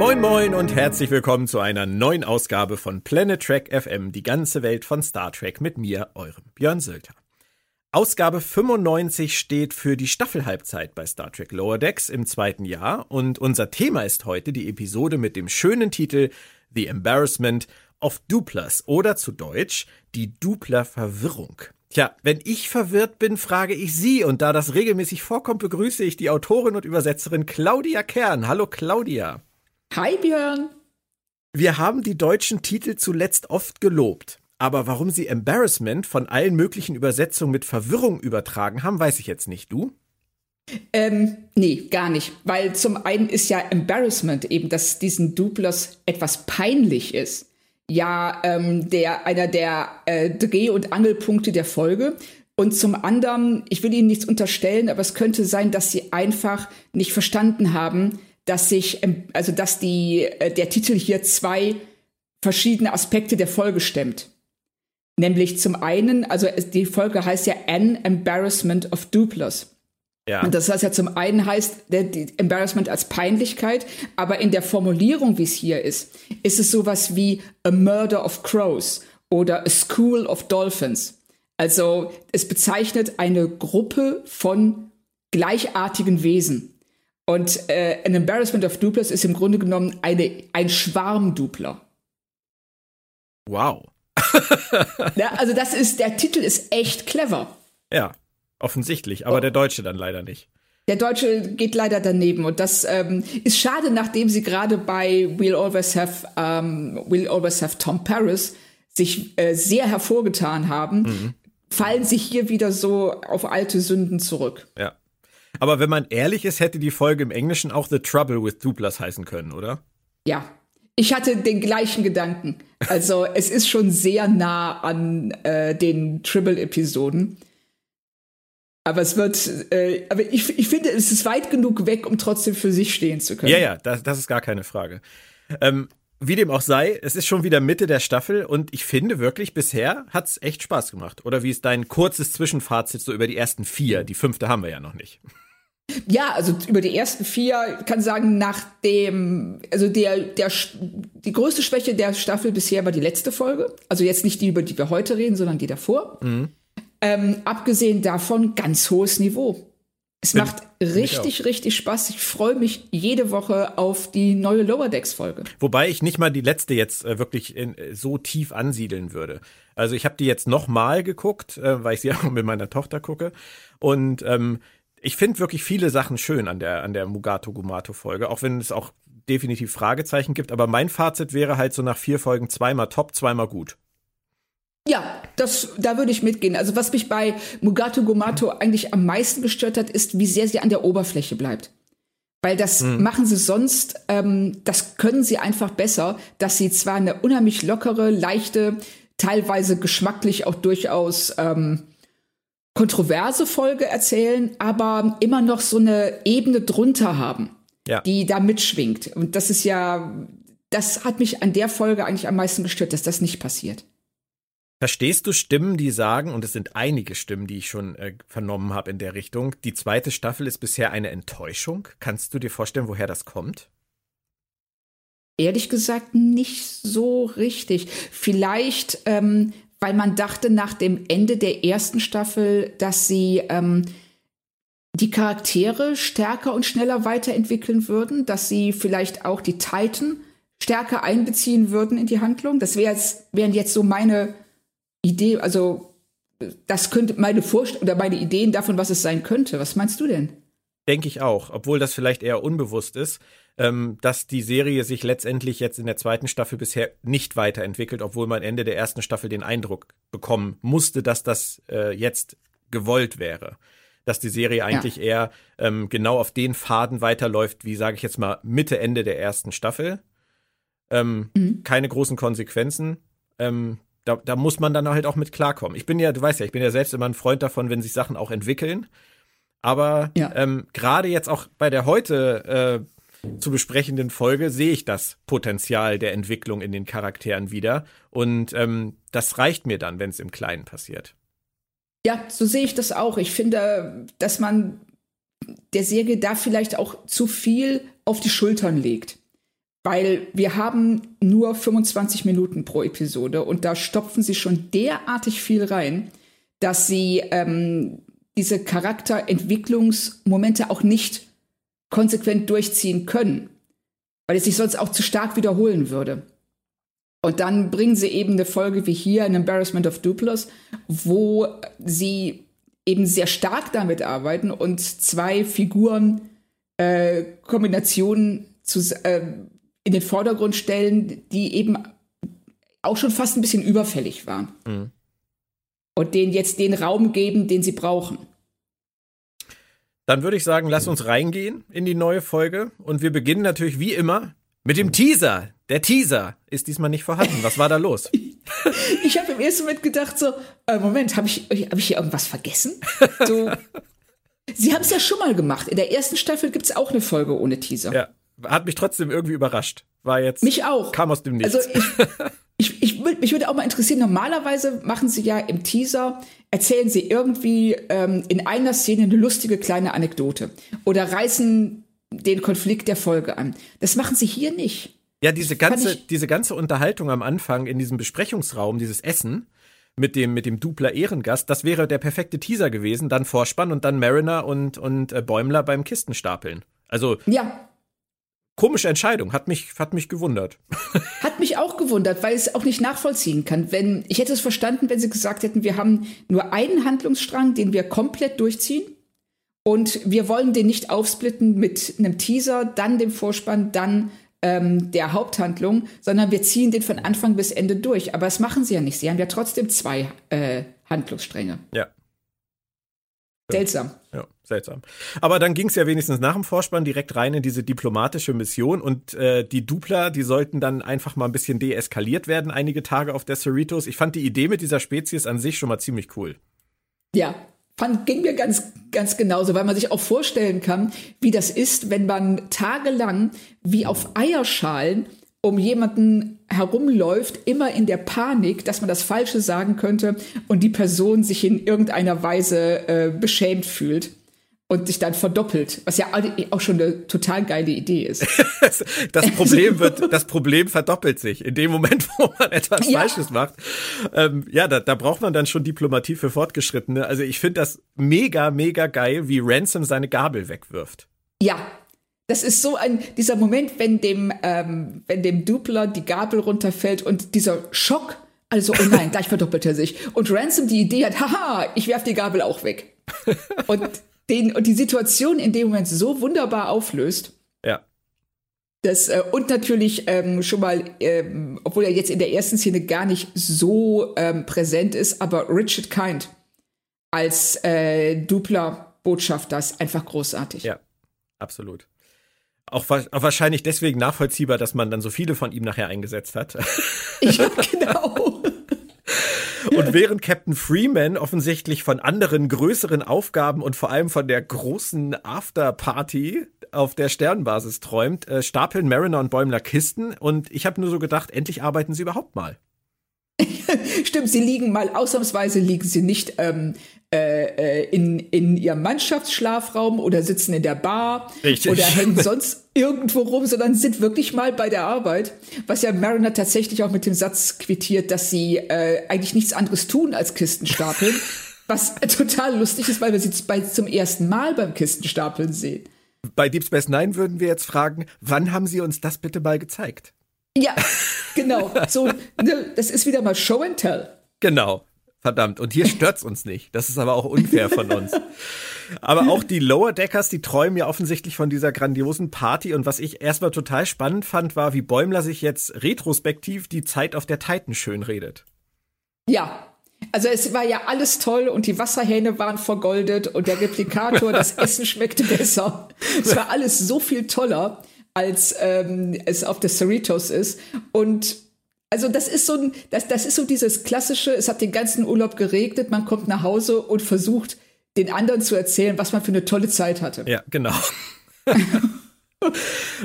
Moin Moin und herzlich willkommen zu einer neuen Ausgabe von Planet Trek FM, die ganze Welt von Star Trek mit mir, eurem Björn Sölter. Ausgabe 95 steht für die Staffelhalbzeit bei Star Trek Lower Decks im zweiten Jahr und unser Thema ist heute die Episode mit dem schönen Titel The Embarrassment of Duplers oder zu Deutsch die Dupler Verwirrung. Tja, wenn ich verwirrt bin, frage ich Sie und da das regelmäßig vorkommt, begrüße ich die Autorin und Übersetzerin Claudia Kern. Hallo Claudia. Hi Björn. Wir haben die deutschen Titel zuletzt oft gelobt. Aber warum sie Embarrassment von allen möglichen Übersetzungen mit Verwirrung übertragen haben, weiß ich jetzt nicht. Du? Ähm, nee, gar nicht. Weil zum einen ist ja Embarrassment eben, dass diesen Duplers etwas peinlich ist. Ja, ähm, der, einer der äh, Dreh- und Angelpunkte der Folge. Und zum anderen, ich will Ihnen nichts unterstellen, aber es könnte sein, dass Sie einfach nicht verstanden haben, dass sich, ähm, also dass die, äh, der Titel hier zwei verschiedene Aspekte der Folge stemmt. Nämlich zum einen, also die Folge heißt ja An Embarrassment of Duplers. Ja. Und das heißt ja zum einen heißt der, die Embarrassment als Peinlichkeit, aber in der Formulierung, wie es hier ist, ist es sowas wie a murder of crows oder a school of dolphins. Also es bezeichnet eine Gruppe von gleichartigen Wesen. Und äh, ein Embarrassment of Duplers ist im Grunde genommen eine, ein Schwarmdupler. Wow. ja, also das ist, der Titel ist echt clever. Ja, offensichtlich, aber oh. der Deutsche dann leider nicht. Der Deutsche geht leider daneben und das ähm, ist schade, nachdem sie gerade bei We'll Always Have um, We'll Always Have Tom Paris sich äh, sehr hervorgetan haben, mhm. fallen sie hier wieder so auf alte Sünden zurück. Ja. Aber wenn man ehrlich ist, hätte die Folge im Englischen auch The Trouble with Duplers heißen können, oder? Ja. Ich hatte den gleichen Gedanken. Also es ist schon sehr nah an äh, den Tribble-Episoden. Aber es wird, äh, aber ich, ich finde, es ist weit genug weg, um trotzdem für sich stehen zu können. Ja, ja, das, das ist gar keine Frage. Ähm, wie dem auch sei, es ist schon wieder Mitte der Staffel und ich finde wirklich, bisher hat es echt Spaß gemacht. Oder wie ist dein kurzes Zwischenfazit so über die ersten vier? Die fünfte haben wir ja noch nicht. Ja, also über die ersten vier kann sagen, nach dem, also der, der, die größte Schwäche der Staffel bisher war die letzte Folge. Also jetzt nicht die, über die wir heute reden, sondern die davor. Mhm. Ähm, abgesehen davon ganz hohes Niveau. Es Bin macht richtig, richtig Spaß. Ich freue mich jede Woche auf die neue Lower Decks Folge. Wobei ich nicht mal die letzte jetzt äh, wirklich in, äh, so tief ansiedeln würde. Also ich habe die jetzt noch mal geguckt, äh, weil ich sie auch mit meiner Tochter gucke. Und ähm, ich finde wirklich viele Sachen schön an der, an der Mugato Gumato Folge, auch wenn es auch definitiv Fragezeichen gibt. Aber mein Fazit wäre halt so nach vier Folgen zweimal top, zweimal gut. Ja, das, da würde ich mitgehen. Also was mich bei Mugato Gumato eigentlich am meisten gestört hat, ist, wie sehr sie an der Oberfläche bleibt. Weil das mhm. machen sie sonst, ähm, das können sie einfach besser, dass sie zwar eine unheimlich lockere, leichte, teilweise geschmacklich auch durchaus ähm, kontroverse Folge erzählen, aber immer noch so eine Ebene drunter haben, ja. die da mitschwingt. Und das ist ja, das hat mich an der Folge eigentlich am meisten gestört, dass das nicht passiert. Verstehst du Stimmen, die sagen, und es sind einige Stimmen, die ich schon äh, vernommen habe in der Richtung, die zweite Staffel ist bisher eine Enttäuschung? Kannst du dir vorstellen, woher das kommt? Ehrlich gesagt nicht so richtig. Vielleicht, ähm, weil man dachte nach dem Ende der ersten Staffel, dass sie ähm, die Charaktere stärker und schneller weiterentwickeln würden, dass sie vielleicht auch die Titan stärker einbeziehen würden in die Handlung. Das wär jetzt, wären jetzt so meine Idee, also das könnte meine Vorstellung oder meine Ideen davon, was es sein könnte. Was meinst du denn? Denke ich auch, obwohl das vielleicht eher unbewusst ist ähm, dass die Serie sich letztendlich jetzt in der zweiten Staffel bisher nicht weiterentwickelt, obwohl man Ende der ersten Staffel den Eindruck bekommen musste, dass das äh, jetzt gewollt wäre. Dass die Serie eigentlich ja. eher ähm, genau auf den Faden weiterläuft, wie sage ich jetzt mal Mitte, Ende der ersten Staffel. Ähm, mhm. Keine großen Konsequenzen. Ähm, da, da muss man dann halt auch mit klarkommen. Ich bin ja, du weißt ja, ich bin ja selbst immer ein Freund davon, wenn sich Sachen auch entwickeln. Aber ja. ähm, gerade jetzt auch bei der heute äh, zu besprechenden Folge sehe ich das Potenzial der Entwicklung in den Charakteren wieder. Und ähm, das reicht mir dann, wenn es im Kleinen passiert. Ja, so sehe ich das auch. Ich finde, dass man der Serie da vielleicht auch zu viel auf die Schultern legt. Weil wir haben nur 25 Minuten pro Episode und da stopfen sie schon derartig viel rein, dass sie ähm, diese Charakterentwicklungsmomente auch nicht konsequent durchziehen können, weil es sich sonst auch zu stark wiederholen würde. Und dann bringen sie eben eine Folge wie hier, ein Embarrassment of Duplos, wo sie eben sehr stark damit arbeiten und zwei Figuren äh, Kombinationen zu, äh, in den Vordergrund stellen, die eben auch schon fast ein bisschen überfällig waren. Mhm. Und denen jetzt den Raum geben, den sie brauchen. Dann würde ich sagen, lass uns reingehen in die neue Folge. Und wir beginnen natürlich wie immer mit dem Teaser. Der Teaser ist diesmal nicht vorhanden. Was war da los? ich habe im ersten Moment gedacht so, äh, Moment, habe ich, hab ich hier irgendwas vergessen? So, Sie haben es ja schon mal gemacht. In der ersten Staffel gibt es auch eine Folge ohne Teaser. Ja, hat mich trotzdem irgendwie überrascht. War jetzt. Mich auch. Kam aus dem Nichts. Also ich, ich, ich, mich würde auch mal interessieren, normalerweise machen sie ja im Teaser, erzählen sie irgendwie ähm, in einer Szene eine lustige kleine Anekdote oder reißen den Konflikt der Folge an. Das machen sie hier nicht. Ja, diese ganze, diese ganze Unterhaltung am Anfang in diesem Besprechungsraum, dieses Essen mit dem, mit dem Dupler Ehrengast, das wäre der perfekte Teaser gewesen. Dann Vorspann und dann Mariner und, und äh, Bäumler beim Kistenstapeln. Also. Ja. Komische Entscheidung, hat mich, hat mich gewundert. Hat mich auch gewundert, weil ich es auch nicht nachvollziehen kann. Wenn, ich hätte es verstanden, wenn sie gesagt hätten, wir haben nur einen Handlungsstrang, den wir komplett durchziehen. Und wir wollen den nicht aufsplitten mit einem Teaser, dann dem Vorspann, dann ähm, der Haupthandlung, sondern wir ziehen den von Anfang bis Ende durch. Aber das machen sie ja nicht. Sie haben ja trotzdem zwei äh, Handlungsstränge. Ja. Seltsam. Ja, seltsam. Aber dann ging es ja wenigstens nach dem Vorspann direkt rein in diese diplomatische Mission und äh, die Dupler, die sollten dann einfach mal ein bisschen deeskaliert werden, einige Tage auf der Cerritos. Ich fand die Idee mit dieser Spezies an sich schon mal ziemlich cool. Ja, fand, ging mir ganz, ganz genauso, weil man sich auch vorstellen kann, wie das ist, wenn man tagelang wie auf Eierschalen um jemanden herumläuft, immer in der Panik, dass man das Falsche sagen könnte und die Person sich in irgendeiner Weise äh, beschämt fühlt und sich dann verdoppelt, was ja auch schon eine total geile Idee ist. das Problem wird, das Problem verdoppelt sich in dem Moment, wo man etwas ja. Falsches macht. Ähm, ja, da, da braucht man dann schon Diplomatie für Fortgeschrittene. Also ich finde das mega, mega geil, wie Ransom seine Gabel wegwirft. Ja, das ist so ein dieser Moment, wenn dem ähm, wenn dem Dupler die Gabel runterfällt und dieser Schock, also oh nein, gleich verdoppelt er sich und Ransom die Idee hat, haha, ich werf die Gabel auch weg. Und den und die Situation in dem Moment so wunderbar auflöst. Ja. Das, äh, und natürlich ähm, schon mal, ähm, obwohl er jetzt in der ersten Szene gar nicht so ähm, präsent ist, aber Richard Kind als äh, dupler Botschafter ist einfach großartig. Ja, absolut. Auch, auch, wahrscheinlich deswegen nachvollziehbar, dass man dann so viele von ihm nachher eingesetzt hat. Ja, genau. Und während Captain Freeman offensichtlich von anderen größeren Aufgaben und vor allem von der großen Afterparty auf der Sternbasis träumt, äh, stapeln Mariner und Bäumler Kisten und ich habe nur so gedacht, endlich arbeiten sie überhaupt mal. Stimmt, sie liegen mal, ausnahmsweise liegen sie nicht ähm, äh, äh, in, in ihrem Mannschaftsschlafraum oder sitzen in der Bar Richtig. oder hängen sonst irgendwo rum, sondern sind wirklich mal bei der Arbeit. Was ja Mariner tatsächlich auch mit dem Satz quittiert, dass sie äh, eigentlich nichts anderes tun als Kisten stapeln. was total lustig ist, weil wir sie bei, zum ersten Mal beim Kistenstapeln sehen. Bei Deep Space Nine würden wir jetzt fragen, wann haben Sie uns das bitte mal gezeigt? Ja, genau. So, ne, das ist wieder mal Show and Tell. Genau. Verdammt. Und hier stört's uns nicht. Das ist aber auch unfair von uns. Aber auch die Lower Deckers, die träumen ja offensichtlich von dieser grandiosen Party. Und was ich erstmal total spannend fand, war, wie Bäumler sich jetzt retrospektiv die Zeit auf der Titan schön redet. Ja. Also es war ja alles toll und die Wasserhähne waren vergoldet und der Replikator, das Essen schmeckte besser. Es war alles so viel toller als ähm, es auf der Cerritos ist. Und also das ist so ein, das, das ist so dieses klassische, es hat den ganzen Urlaub geregnet, man kommt nach Hause und versucht, den anderen zu erzählen, was man für eine tolle Zeit hatte. Ja, genau.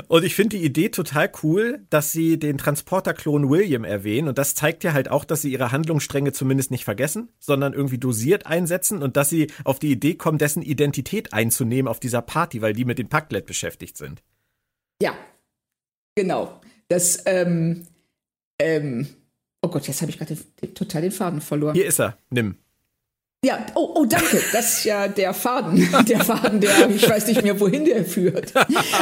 Und ich finde die Idee total cool, dass sie den Transporter-Klon William erwähnen. Und das zeigt ja halt auch, dass sie ihre Handlungsstränge zumindest nicht vergessen, sondern irgendwie dosiert einsetzen und dass sie auf die Idee kommen, dessen Identität einzunehmen auf dieser Party, weil die mit dem Packlet beschäftigt sind. Ja, genau. Das, ähm, ähm, oh Gott, jetzt habe ich gerade total den Faden verloren. Hier ist er, nimm. Ja, oh, oh, danke. Das ist ja der Faden. Der Faden, der, ich weiß nicht mehr, wohin der führt.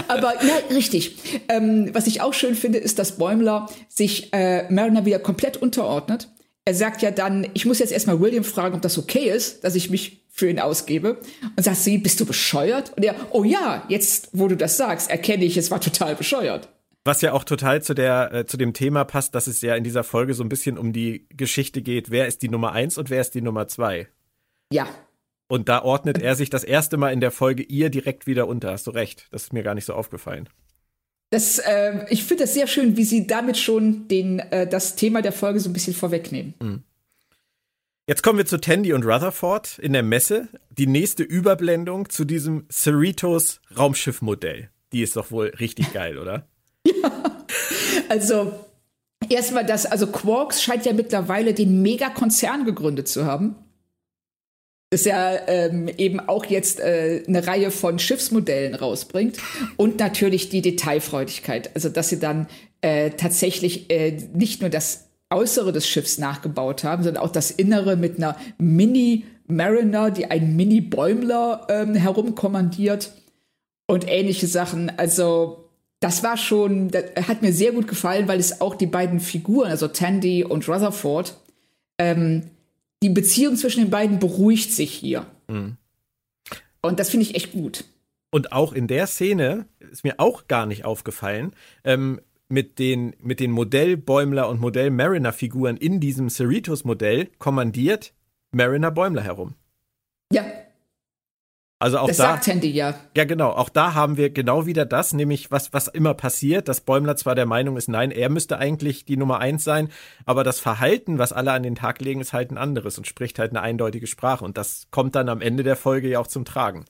Aber ja, richtig. Ähm, was ich auch schön finde, ist, dass Bäumler sich äh, Mariner wieder komplett unterordnet. Er sagt ja dann, ich muss jetzt erstmal William fragen, ob das okay ist, dass ich mich für ihn ausgebe. Und sagt sie, bist du bescheuert? Und er, oh ja, jetzt, wo du das sagst, erkenne ich, es war total bescheuert. Was ja auch total zu der, äh, zu dem Thema passt, dass es ja in dieser Folge so ein bisschen um die Geschichte geht, wer ist die Nummer eins und wer ist die Nummer zwei. Ja. Und da ordnet er sich das erste Mal in der Folge ihr direkt wieder unter. Hast du recht. Das ist mir gar nicht so aufgefallen. Das, äh, ich finde das sehr schön, wie sie damit schon den, äh, das Thema der Folge so ein bisschen vorwegnehmen. Mhm. Jetzt kommen wir zu Tandy und Rutherford in der Messe. Die nächste Überblendung zu diesem Cerritos Raumschiffmodell. Die ist doch wohl richtig geil, oder? Also, erstmal das, also Quarks scheint ja mittlerweile den Megakonzern gegründet zu haben das ja ähm, eben auch jetzt äh, eine Reihe von Schiffsmodellen rausbringt und natürlich die Detailfreudigkeit, also dass sie dann äh, tatsächlich äh, nicht nur das Äußere des Schiffs nachgebaut haben, sondern auch das Innere mit einer Mini Mariner, die einen Mini Bäumler ähm, herumkommandiert und ähnliche Sachen. Also das war schon, das hat mir sehr gut gefallen, weil es auch die beiden Figuren, also Tandy und Rutherford, ähm, die Beziehung zwischen den beiden beruhigt sich hier. Mhm. Und das finde ich echt gut. Und auch in der Szene ist mir auch gar nicht aufgefallen, ähm, mit den, mit den Modell-Bäumler und Modell-Mariner-Figuren in diesem Cerritos-Modell kommandiert Mariner Bäumler herum. Ja, also auch das da, sagt Tandy ja. Ja, genau. Auch da haben wir genau wieder das, nämlich was, was immer passiert, dass Bäumler zwar der Meinung ist, nein, er müsste eigentlich die Nummer eins sein, aber das Verhalten, was alle an den Tag legen, ist halt ein anderes und spricht halt eine eindeutige Sprache. Und das kommt dann am Ende der Folge ja auch zum Tragen.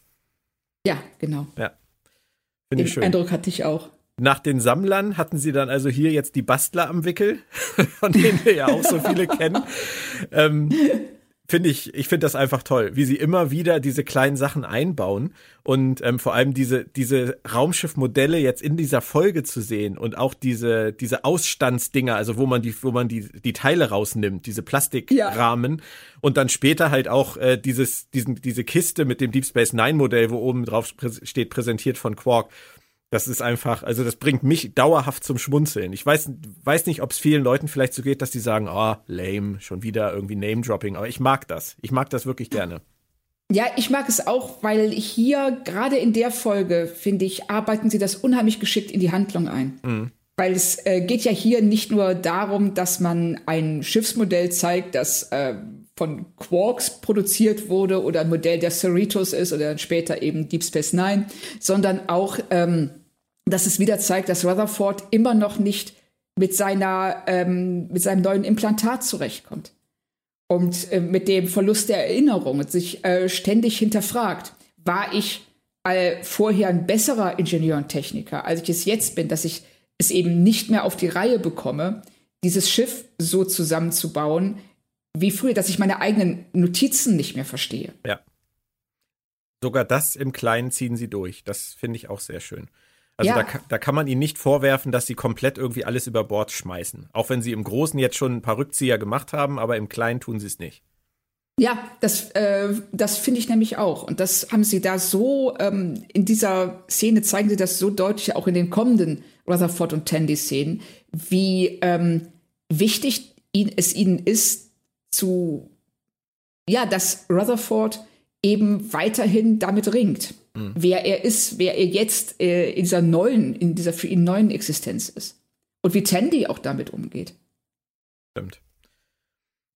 Ja, genau. Ja. Finde ich schön. Eindruck hatte ich auch. Nach den Sammlern hatten sie dann also hier jetzt die Bastler am Wickel, von denen wir ja auch so viele kennen. Ähm, finde ich, ich finde das einfach toll, wie sie immer wieder diese kleinen Sachen einbauen und ähm, vor allem diese, diese Raumschiffmodelle jetzt in dieser Folge zu sehen und auch diese, diese Ausstandsdinger, also wo man die, wo man die, die Teile rausnimmt, diese Plastikrahmen ja. und dann später halt auch äh, dieses, diesen, diese Kiste mit dem Deep Space Nine Modell, wo oben drauf steht, präsentiert von Quark. Das ist einfach, also das bringt mich dauerhaft zum Schmunzeln. Ich weiß, weiß nicht, ob es vielen Leuten vielleicht so geht, dass die sagen, oh, lame, schon wieder irgendwie Name-Dropping, aber ich mag das. Ich mag das wirklich gerne. Ja, ich mag es auch, weil hier, gerade in der Folge, finde ich, arbeiten sie das unheimlich geschickt in die Handlung ein. Mhm. Weil es äh, geht ja hier nicht nur darum, dass man ein Schiffsmodell zeigt, das äh, von Quarks produziert wurde oder ein Modell der Cerritos ist oder dann später eben Deep Space Nine, sondern auch ähm, dass es wieder zeigt, dass Rutherford immer noch nicht mit seiner ähm, mit seinem neuen Implantat zurechtkommt und äh, mit dem Verlust der Erinnerung und sich äh, ständig hinterfragt, war ich äh, vorher ein besserer Ingenieur und Techniker, als ich es jetzt bin, dass ich es eben nicht mehr auf die Reihe bekomme, dieses Schiff so zusammenzubauen wie früher, dass ich meine eigenen Notizen nicht mehr verstehe. Ja. Sogar das im Kleinen ziehen sie durch. Das finde ich auch sehr schön. Also ja. da, da kann man ihnen nicht vorwerfen, dass sie komplett irgendwie alles über Bord schmeißen. Auch wenn sie im Großen jetzt schon ein paar Rückzieher gemacht haben, aber im Kleinen tun sie es nicht. Ja, das, äh, das finde ich nämlich auch. Und das haben sie da so, ähm, in dieser Szene zeigen sie das so deutlich, auch in den kommenden Rutherford und Tandy-Szenen, wie ähm, wichtig ihn, es ihnen ist, zu, ja, dass Rutherford eben weiterhin damit ringt mhm. wer er ist, wer er jetzt äh, in dieser neuen, in dieser für ihn neuen Existenz ist. Und wie Tandy auch damit umgeht. Stimmt.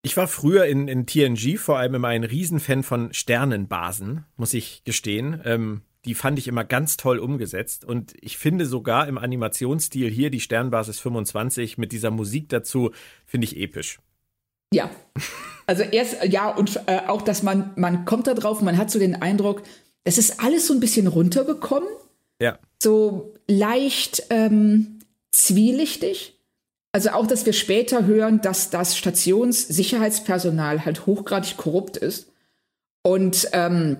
Ich war früher in, in TNG vor allem immer ein Riesenfan von Sternenbasen, muss ich gestehen. Ähm, die fand ich immer ganz toll umgesetzt. Und ich finde sogar im Animationsstil hier die Sternbasis 25 mit dieser Musik dazu, finde ich episch. Ja. Also erst, ja, und äh, auch, dass man, man kommt da drauf, man hat so den Eindruck, es ist alles so ein bisschen runtergekommen. Ja. So leicht ähm, zwielichtig. Also auch, dass wir später hören, dass das Stationssicherheitspersonal halt hochgradig korrupt ist. Und ähm,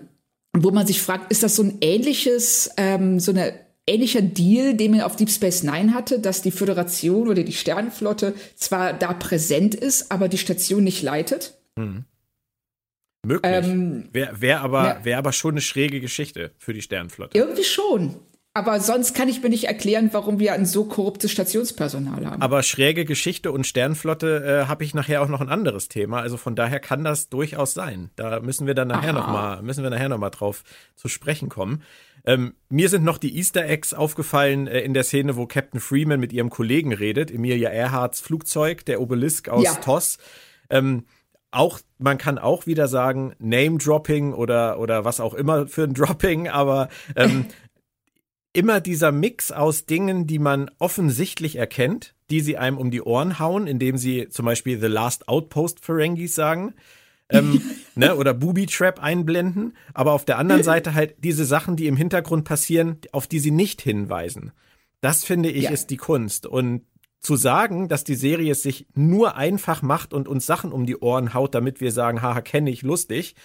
wo man sich fragt, ist das so ein ähnliches, ähm, so eine ähnlicher Deal, den man auf Deep Space Nine hatte, dass die Föderation oder die Sternenflotte zwar da präsent ist, aber die Station nicht leitet? Mhm. Möglich. Ähm, Wäre wär aber, wär aber schon eine schräge Geschichte für die Sternenflotte. Irgendwie schon. Aber sonst kann ich mir nicht erklären, warum wir ein so korruptes Stationspersonal haben. Aber schräge Geschichte und Sternflotte äh, habe ich nachher auch noch ein anderes Thema. Also von daher kann das durchaus sein. Da müssen wir dann nachher Aha. noch mal müssen wir nachher noch mal drauf zu sprechen kommen. Ähm, mir sind noch die Easter Eggs aufgefallen äh, in der Szene, wo Captain Freeman mit ihrem Kollegen redet, Emilia Earharts Flugzeug, der Obelisk aus ja. TOS. Ähm, auch, man kann auch wieder sagen, Name-Dropping oder, oder was auch immer für ein Dropping, aber ähm, immer dieser Mix aus Dingen, die man offensichtlich erkennt, die sie einem um die Ohren hauen, indem sie zum Beispiel The Last Outpost Ferengis sagen. ähm, ne, oder Booby Trap einblenden, aber auf der anderen Seite halt diese Sachen, die im Hintergrund passieren, auf die sie nicht hinweisen. Das finde ich ja. ist die Kunst. Und zu sagen, dass die Serie es sich nur einfach macht und uns Sachen um die Ohren haut, damit wir sagen, haha, kenne ich, lustig,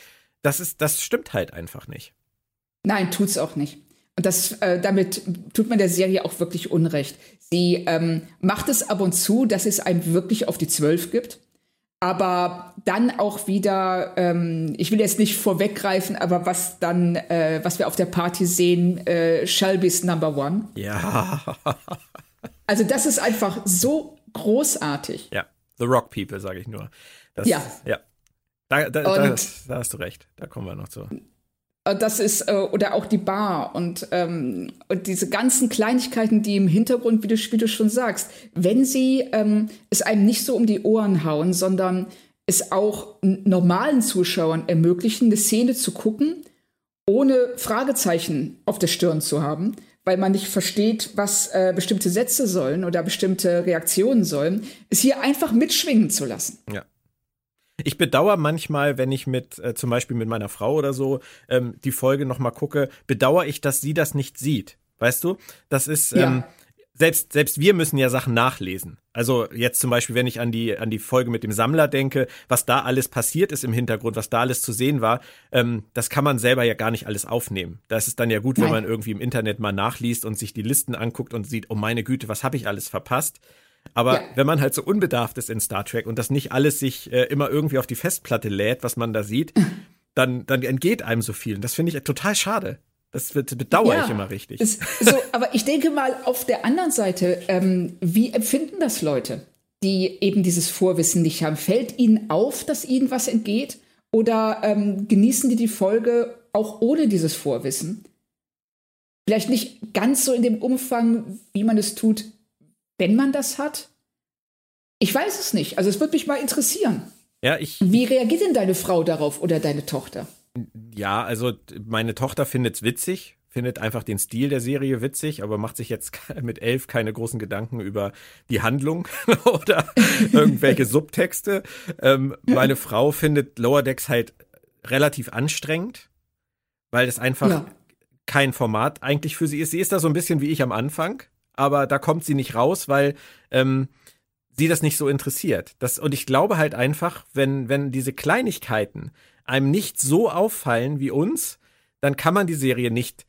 das ist, das stimmt halt einfach nicht. Nein, tut's auch nicht. Und das, äh, damit tut man der Serie auch wirklich Unrecht. Sie ähm, macht es ab und zu, dass es einem wirklich auf die Zwölf gibt. Aber dann auch wieder, ähm, ich will jetzt nicht vorweggreifen, aber was dann, äh, was wir auf der Party sehen, äh, Shelby's Number One. Ja. also das ist einfach so großartig. Ja, The Rock People, sage ich nur. Das, ja. Ja. Da, da, da, da, hast du recht. Da kommen wir noch zu. Das ist, äh, oder auch die Bar und, ähm, und diese ganzen Kleinigkeiten, die im Hintergrund, wie du, wie du schon sagst, wenn sie ähm, es einem nicht so um die Ohren hauen, sondern es auch normalen Zuschauern ermöglichen, eine Szene zu gucken, ohne Fragezeichen auf der Stirn zu haben, weil man nicht versteht, was äh, bestimmte Sätze sollen oder bestimmte Reaktionen sollen, es hier einfach mitschwingen zu lassen. Ja. Ich bedauere manchmal, wenn ich mit, äh, zum Beispiel mit meiner Frau oder so, ähm, die Folge nochmal gucke, bedauere ich, dass sie das nicht sieht. Weißt du? Das ist, ja. Selbst, selbst wir müssen ja Sachen nachlesen. Also jetzt zum Beispiel, wenn ich an die, an die Folge mit dem Sammler denke, was da alles passiert ist im Hintergrund, was da alles zu sehen war, ähm, das kann man selber ja gar nicht alles aufnehmen. Da ist es dann ja gut, Nein. wenn man irgendwie im Internet mal nachliest und sich die Listen anguckt und sieht, oh meine Güte, was habe ich alles verpasst? Aber ja. wenn man halt so unbedarft ist in Star Trek und das nicht alles sich äh, immer irgendwie auf die Festplatte lädt, was man da sieht, dann, dann entgeht einem so viel. Und das finde ich total schade. Das bedauere ja, ich immer richtig. so, aber ich denke mal auf der anderen Seite, ähm, wie empfinden das Leute, die eben dieses Vorwissen nicht haben? Fällt ihnen auf, dass ihnen was entgeht? Oder ähm, genießen die die Folge auch ohne dieses Vorwissen? Vielleicht nicht ganz so in dem Umfang, wie man es tut, wenn man das hat? Ich weiß es nicht. Also es würde mich mal interessieren. Ja, ich. Wie reagiert denn deine Frau darauf oder deine Tochter? Ja, also meine Tochter findet es witzig, findet einfach den Stil der Serie witzig, aber macht sich jetzt mit elf keine großen Gedanken über die Handlung oder irgendwelche Subtexte. Ähm, meine Frau findet Lower Decks halt relativ anstrengend, weil es einfach ja. kein Format eigentlich für sie ist. Sie ist da so ein bisschen wie ich am Anfang aber da kommt sie nicht raus, weil ähm, sie das nicht so interessiert. Das, und ich glaube halt einfach, wenn, wenn diese Kleinigkeiten einem nicht so auffallen wie uns, dann kann man die Serie nicht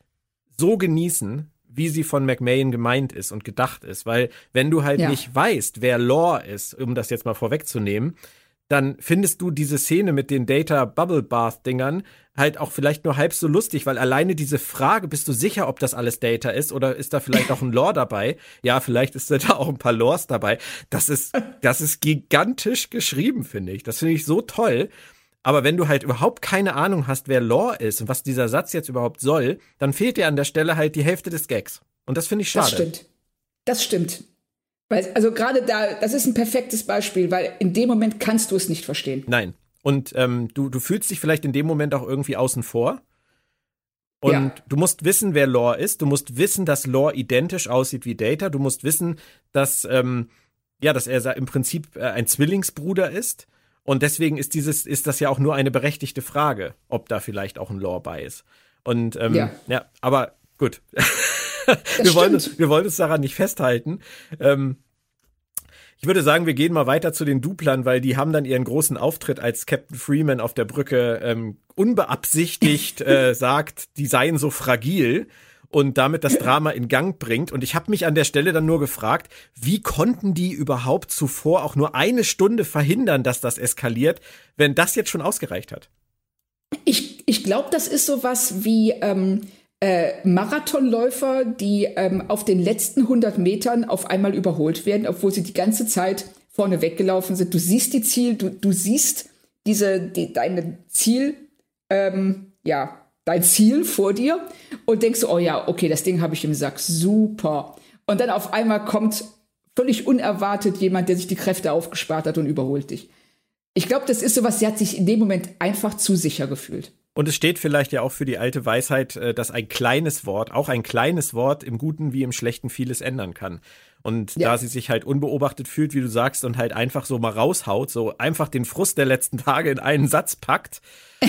so genießen, wie sie von McMahon gemeint ist und gedacht ist. Weil wenn du halt ja. nicht weißt, wer Lore ist, um das jetzt mal vorwegzunehmen, dann findest du diese Szene mit den Data Bubble Bath Dingern halt auch vielleicht nur halb so lustig, weil alleine diese Frage, bist du sicher, ob das alles Data ist oder ist da vielleicht auch ein Lore dabei? Ja, vielleicht ist da auch ein paar Lores dabei. Das ist, das ist gigantisch geschrieben, finde ich. Das finde ich so toll. Aber wenn du halt überhaupt keine Ahnung hast, wer Lore ist und was dieser Satz jetzt überhaupt soll, dann fehlt dir an der Stelle halt die Hälfte des Gags. Und das finde ich schade. Das stimmt. Das stimmt. Weil, also gerade da, das ist ein perfektes Beispiel, weil in dem Moment kannst du es nicht verstehen. Nein. Und ähm, du, du fühlst dich vielleicht in dem Moment auch irgendwie außen vor. Und ja. du musst wissen, wer Lore ist. Du musst wissen, dass Lore identisch aussieht wie Data. Du musst wissen, dass, ähm, ja, dass er im Prinzip äh, ein Zwillingsbruder ist. Und deswegen ist dieses, ist das ja auch nur eine berechtigte Frage, ob da vielleicht auch ein Lore bei ist. Und ähm, ja. ja, aber gut. wir, wollen, wir wollen uns daran nicht festhalten. Ähm, ich würde sagen, wir gehen mal weiter zu den Duplern, weil die haben dann ihren großen Auftritt, als Captain Freeman auf der Brücke ähm, unbeabsichtigt äh, sagt, die seien so fragil und damit das Drama in Gang bringt. Und ich habe mich an der Stelle dann nur gefragt, wie konnten die überhaupt zuvor auch nur eine Stunde verhindern, dass das eskaliert, wenn das jetzt schon ausgereicht hat? Ich, ich glaube, das ist sowas wie ähm, äh, Marathonläufer, die ähm, auf den letzten 100 Metern auf einmal überholt werden, obwohl sie die ganze Zeit vorne weggelaufen sind. Du siehst die Ziel, du, du siehst diese, die, deine Ziel, ähm, ja, dein Ziel vor dir und denkst, oh ja, okay, das Ding habe ich im Sack, super. Und dann auf einmal kommt völlig unerwartet jemand, der sich die Kräfte aufgespart hat und überholt dich. Ich glaube, das ist sowas, sie hat sich in dem Moment einfach zu sicher gefühlt. Und es steht vielleicht ja auch für die alte Weisheit, äh, dass ein kleines Wort, auch ein kleines Wort im Guten wie im Schlechten vieles ändern kann. Und ja. da sie sich halt unbeobachtet fühlt, wie du sagst, und halt einfach so mal raushaut, so einfach den Frust der letzten Tage in einen Satz packt.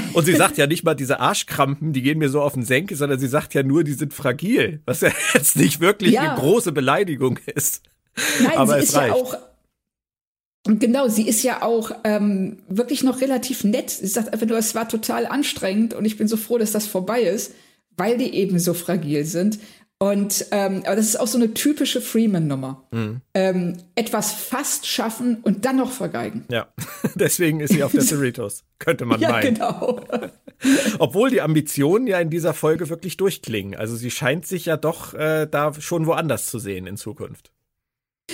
Und sie sagt ja nicht mal diese Arschkrampen, die gehen mir so auf den Senkel, sondern sie sagt ja nur, die sind fragil, was ja jetzt nicht wirklich ja. eine große Beleidigung ist. Nein, Aber sie es ist reicht. ja auch Genau, sie ist ja auch ähm, wirklich noch relativ nett. Sie sagt einfach nur, es war total anstrengend und ich bin so froh, dass das vorbei ist, weil die eben so fragil sind. Und ähm, aber das ist auch so eine typische Freeman-Nummer. Mhm. Ähm, etwas fast schaffen und dann noch vergeigen. Ja, deswegen ist sie auf der Cerritos, könnte man ja, meinen. Genau. Obwohl die Ambitionen ja in dieser Folge wirklich durchklingen. Also sie scheint sich ja doch äh, da schon woanders zu sehen in Zukunft.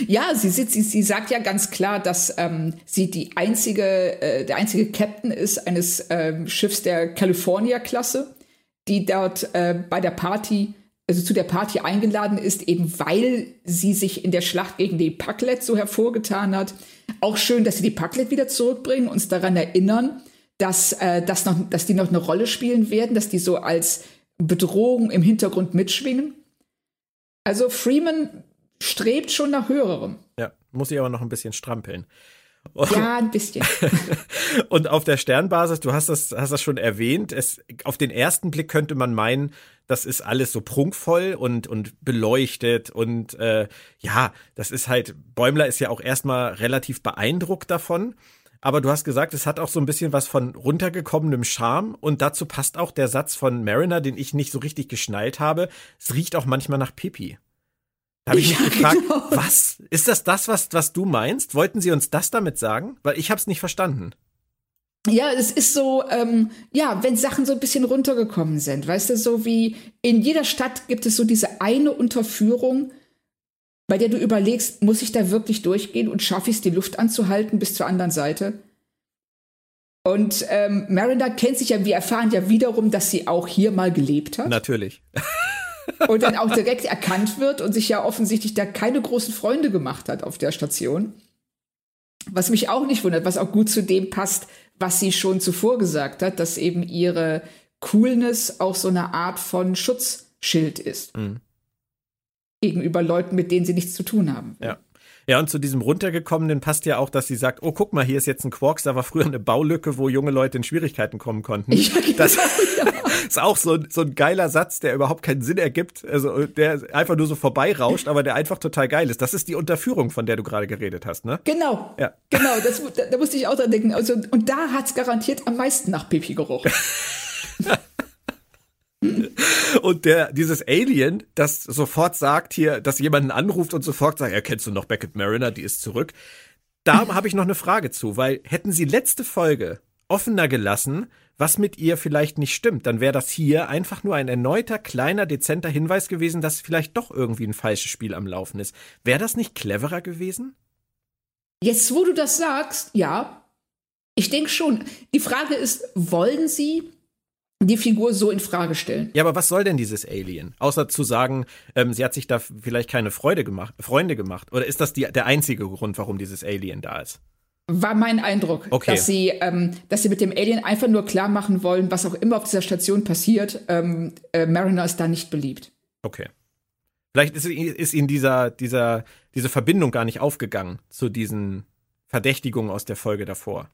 Ja, sie, sitzt, sie, sie sagt ja ganz klar, dass ähm, sie die einzige, äh, der einzige Captain ist eines ähm, Schiffs der California-Klasse, die dort äh, bei der Party, also zu der Party eingeladen ist, eben weil sie sich in der Schlacht gegen die Packlet so hervorgetan hat. Auch schön, dass sie die Packlet wieder zurückbringen, uns daran erinnern, dass, äh, dass, noch, dass die noch eine Rolle spielen werden, dass die so als Bedrohung im Hintergrund mitschwingen. Also Freeman strebt schon nach höherem. Ja, muss ich aber noch ein bisschen strampeln. Ja, ein bisschen. und auf der Sternbasis, du hast das, hast das schon erwähnt, es, auf den ersten Blick könnte man meinen, das ist alles so prunkvoll und, und beleuchtet und äh, ja, das ist halt, Bäumler ist ja auch erstmal relativ beeindruckt davon. Aber du hast gesagt, es hat auch so ein bisschen was von runtergekommenem Charme und dazu passt auch der Satz von Mariner, den ich nicht so richtig geschnallt habe. Es riecht auch manchmal nach Pipi. Da habe ich ja, mich gefragt, genau. was? Ist das das, was, was du meinst? Wollten sie uns das damit sagen? Weil ich habe es nicht verstanden. Ja, es ist so, ähm, ja, wenn Sachen so ein bisschen runtergekommen sind, weißt du, so wie in jeder Stadt gibt es so diese eine Unterführung, bei der du überlegst, muss ich da wirklich durchgehen und schaffe ich es, die Luft anzuhalten bis zur anderen Seite? Und ähm, Mariner kennt sich ja, wir erfahren ja wiederum, dass sie auch hier mal gelebt hat. Natürlich. und dann auch direkt erkannt wird und sich ja offensichtlich da keine großen Freunde gemacht hat auf der Station. Was mich auch nicht wundert, was auch gut zu dem passt, was sie schon zuvor gesagt hat, dass eben ihre Coolness auch so eine Art von Schutzschild ist. Mhm. Gegenüber Leuten, mit denen sie nichts zu tun haben. Ja. Ja, und zu diesem runtergekommenen passt ja auch, dass sie sagt, oh, guck mal, hier ist jetzt ein Quarks, da war früher eine Baulücke, wo junge Leute in Schwierigkeiten kommen konnten. Ja, genau, das ja. ist auch so, so ein geiler Satz, der überhaupt keinen Sinn ergibt, also der einfach nur so vorbeirauscht, aber der einfach total geil ist. Das ist die Unterführung, von der du gerade geredet hast, ne? Genau. Ja. Genau, das, da, da musste ich auch dran denken. Also, und da hat's garantiert am meisten nach Pipi gerochen. Und der, dieses Alien, das sofort sagt hier, dass jemanden anruft und sofort sagt, ja, kennst du noch Beckett Mariner, die ist zurück. Da habe ich noch eine Frage zu, weil hätten sie letzte Folge offener gelassen, was mit ihr vielleicht nicht stimmt, dann wäre das hier einfach nur ein erneuter, kleiner, dezenter Hinweis gewesen, dass vielleicht doch irgendwie ein falsches Spiel am Laufen ist. Wäre das nicht cleverer gewesen? Jetzt, wo du das sagst, ja. Ich denke schon. Die Frage ist, wollen sie die Figur so in Frage stellen. Ja, aber was soll denn dieses Alien? Außer zu sagen, ähm, sie hat sich da vielleicht keine Freude gemacht, Freunde gemacht. Oder ist das die, der einzige Grund, warum dieses Alien da ist? War mein Eindruck, okay. dass sie, ähm, dass sie mit dem Alien einfach nur klar machen wollen, was auch immer auf dieser Station passiert. Ähm, äh, Mariner ist da nicht beliebt. Okay. Vielleicht ist, ist ihnen dieser, dieser, diese Verbindung gar nicht aufgegangen zu diesen Verdächtigungen aus der Folge davor.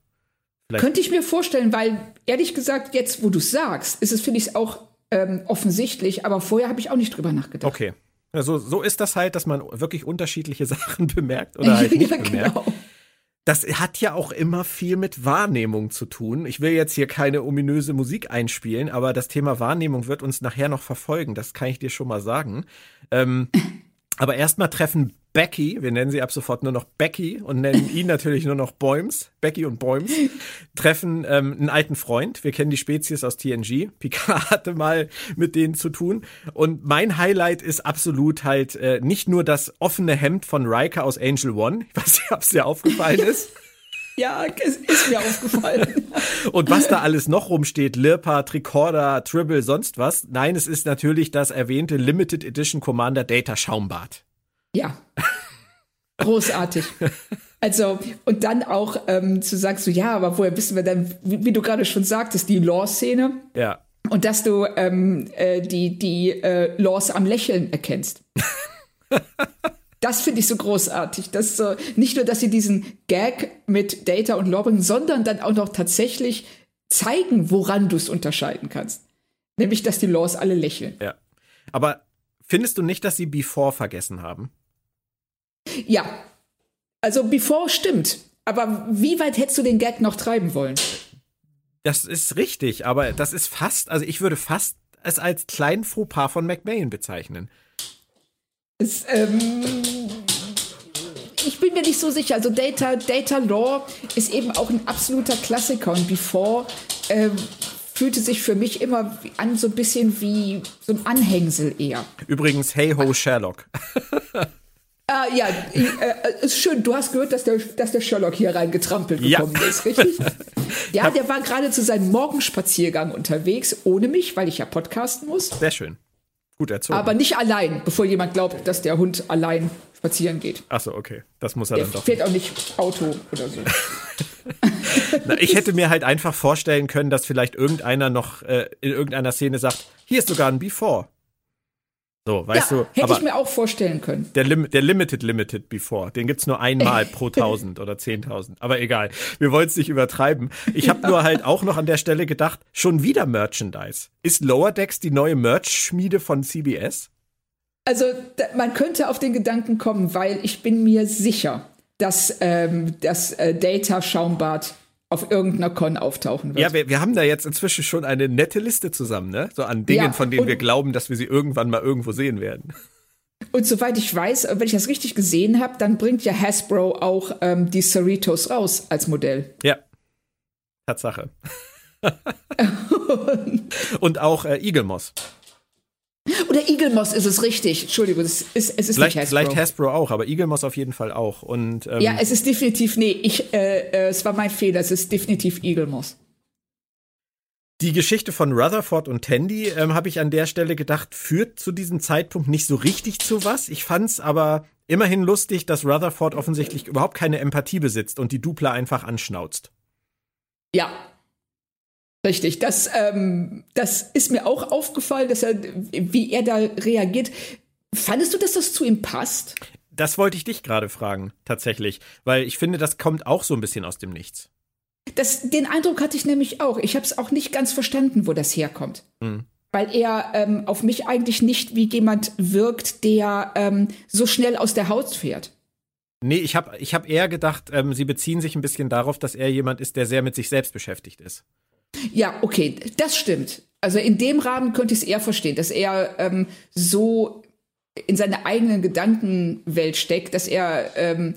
Vielleicht. Könnte ich mir vorstellen, weil ehrlich gesagt, jetzt wo du sagst, ist es, finde ich, auch ähm, offensichtlich, aber vorher habe ich auch nicht drüber nachgedacht. Okay. Also so ist das halt, dass man wirklich unterschiedliche Sachen bemerkt oder halt nicht ja, bemerkt. Genau. Das hat ja auch immer viel mit Wahrnehmung zu tun. Ich will jetzt hier keine ominöse Musik einspielen, aber das Thema Wahrnehmung wird uns nachher noch verfolgen. Das kann ich dir schon mal sagen. Ähm, aber erstmal treffen Becky, wir nennen sie ab sofort nur noch Becky und nennen ihn natürlich nur noch Bäums, Becky und Bäums, treffen ähm, einen alten Freund. Wir kennen die Spezies aus TNG. Picard hatte mal mit denen zu tun. Und mein Highlight ist absolut halt äh, nicht nur das offene Hemd von Riker aus Angel One, ich weiß nicht, ob es dir aufgefallen ist. Ja, es ist mir aufgefallen. Und was da alles noch rumsteht, Lirpa, Tricorder, Tribble, sonst was. Nein, es ist natürlich das erwähnte Limited Edition Commander Data Schaumbad. Ja. Großartig. Also, und dann auch ähm, zu sagen, so, ja, aber woher wissen wir dann, wie, wie du gerade schon sagtest, die Law-Szene? Ja. Und dass du ähm, äh, die, die äh, Laws am Lächeln erkennst. das finde ich so großartig. Dass so, nicht nur, dass sie diesen Gag mit Data und Law bringen, sondern dann auch noch tatsächlich zeigen, woran du es unterscheiden kannst. Nämlich, dass die Laws alle lächeln. Ja. Aber findest du nicht, dass sie Before vergessen haben? Ja. Also Before stimmt. Aber wie weit hättest du den Gag noch treiben wollen? Das ist richtig, aber das ist fast, also ich würde fast es als kleinen Fauxpas von McMahon bezeichnen. Es, ähm, ich bin mir nicht so sicher. Also Data, Data Law ist eben auch ein absoluter Klassiker und Before ähm, fühlte sich für mich immer an so ein bisschen wie so ein Anhängsel eher. Übrigens, hey ho Sherlock. Ah, ja, äh, ist schön. Du hast gehört, dass der, dass der Sherlock hier reingetrampelt gekommen ja. ist, richtig? Ja, der war gerade zu seinem Morgenspaziergang unterwegs, ohne mich, weil ich ja podcasten muss. Sehr schön. Gut erzogen. Aber nicht allein, bevor jemand glaubt, dass der Hund allein spazieren geht. Achso, okay. Das muss er der dann doch. fährt auch nicht Auto oder so. Na, ich hätte mir halt einfach vorstellen können, dass vielleicht irgendeiner noch äh, in irgendeiner Szene sagt, hier ist sogar ein Before. So, weißt ja, du. Hätte ich mir auch vorstellen können. Der, Lim der Limited Limited Before, den gibt's nur einmal pro 1000 oder 10.000. Aber egal, wir wollen es nicht übertreiben. Ich habe nur halt auch noch an der Stelle gedacht, schon wieder Merchandise. Ist Lower Decks die neue Merch-Schmiede von CBS? Also man könnte auf den Gedanken kommen, weil ich bin mir sicher, dass ähm, das äh, Data Schaumbad auf irgendeiner Con auftauchen wird. Ja, wir, wir haben da jetzt inzwischen schon eine nette Liste zusammen, ne? So an Dingen, ja, von denen wir glauben, dass wir sie irgendwann mal irgendwo sehen werden. Und soweit ich weiß, wenn ich das richtig gesehen habe, dann bringt ja Hasbro auch ähm, die Cerritos raus als Modell. Ja. Tatsache. Und auch äh, Eagle Moss. Oder Eagle Moss ist es richtig. Entschuldigung, es ist, es ist vielleicht, nicht Hasbro. Vielleicht Hasbro auch, aber Eagle Moss auf jeden Fall auch. Und, ähm, ja, es ist definitiv, nee, ich, äh, äh, es war mein Fehler, es ist definitiv Eagle Moss. Die Geschichte von Rutherford und Tandy, ähm, habe ich an der Stelle gedacht, führt zu diesem Zeitpunkt nicht so richtig zu was. Ich fand's aber immerhin lustig, dass Rutherford offensichtlich überhaupt keine Empathie besitzt und die Dupla einfach anschnauzt. Ja, Richtig, das, ähm, das ist mir auch aufgefallen, dass er, wie er da reagiert. Fandest du, dass das zu ihm passt? Das wollte ich dich gerade fragen, tatsächlich, weil ich finde, das kommt auch so ein bisschen aus dem Nichts. Das, den Eindruck hatte ich nämlich auch. Ich habe es auch nicht ganz verstanden, wo das herkommt. Mhm. Weil er ähm, auf mich eigentlich nicht wie jemand wirkt, der ähm, so schnell aus der Haut fährt. Nee, ich habe ich hab eher gedacht, ähm, sie beziehen sich ein bisschen darauf, dass er jemand ist, der sehr mit sich selbst beschäftigt ist. Ja, okay, das stimmt. Also in dem Rahmen könnte ich es eher verstehen, dass er ähm, so in seiner eigenen Gedankenwelt steckt, dass er ähm,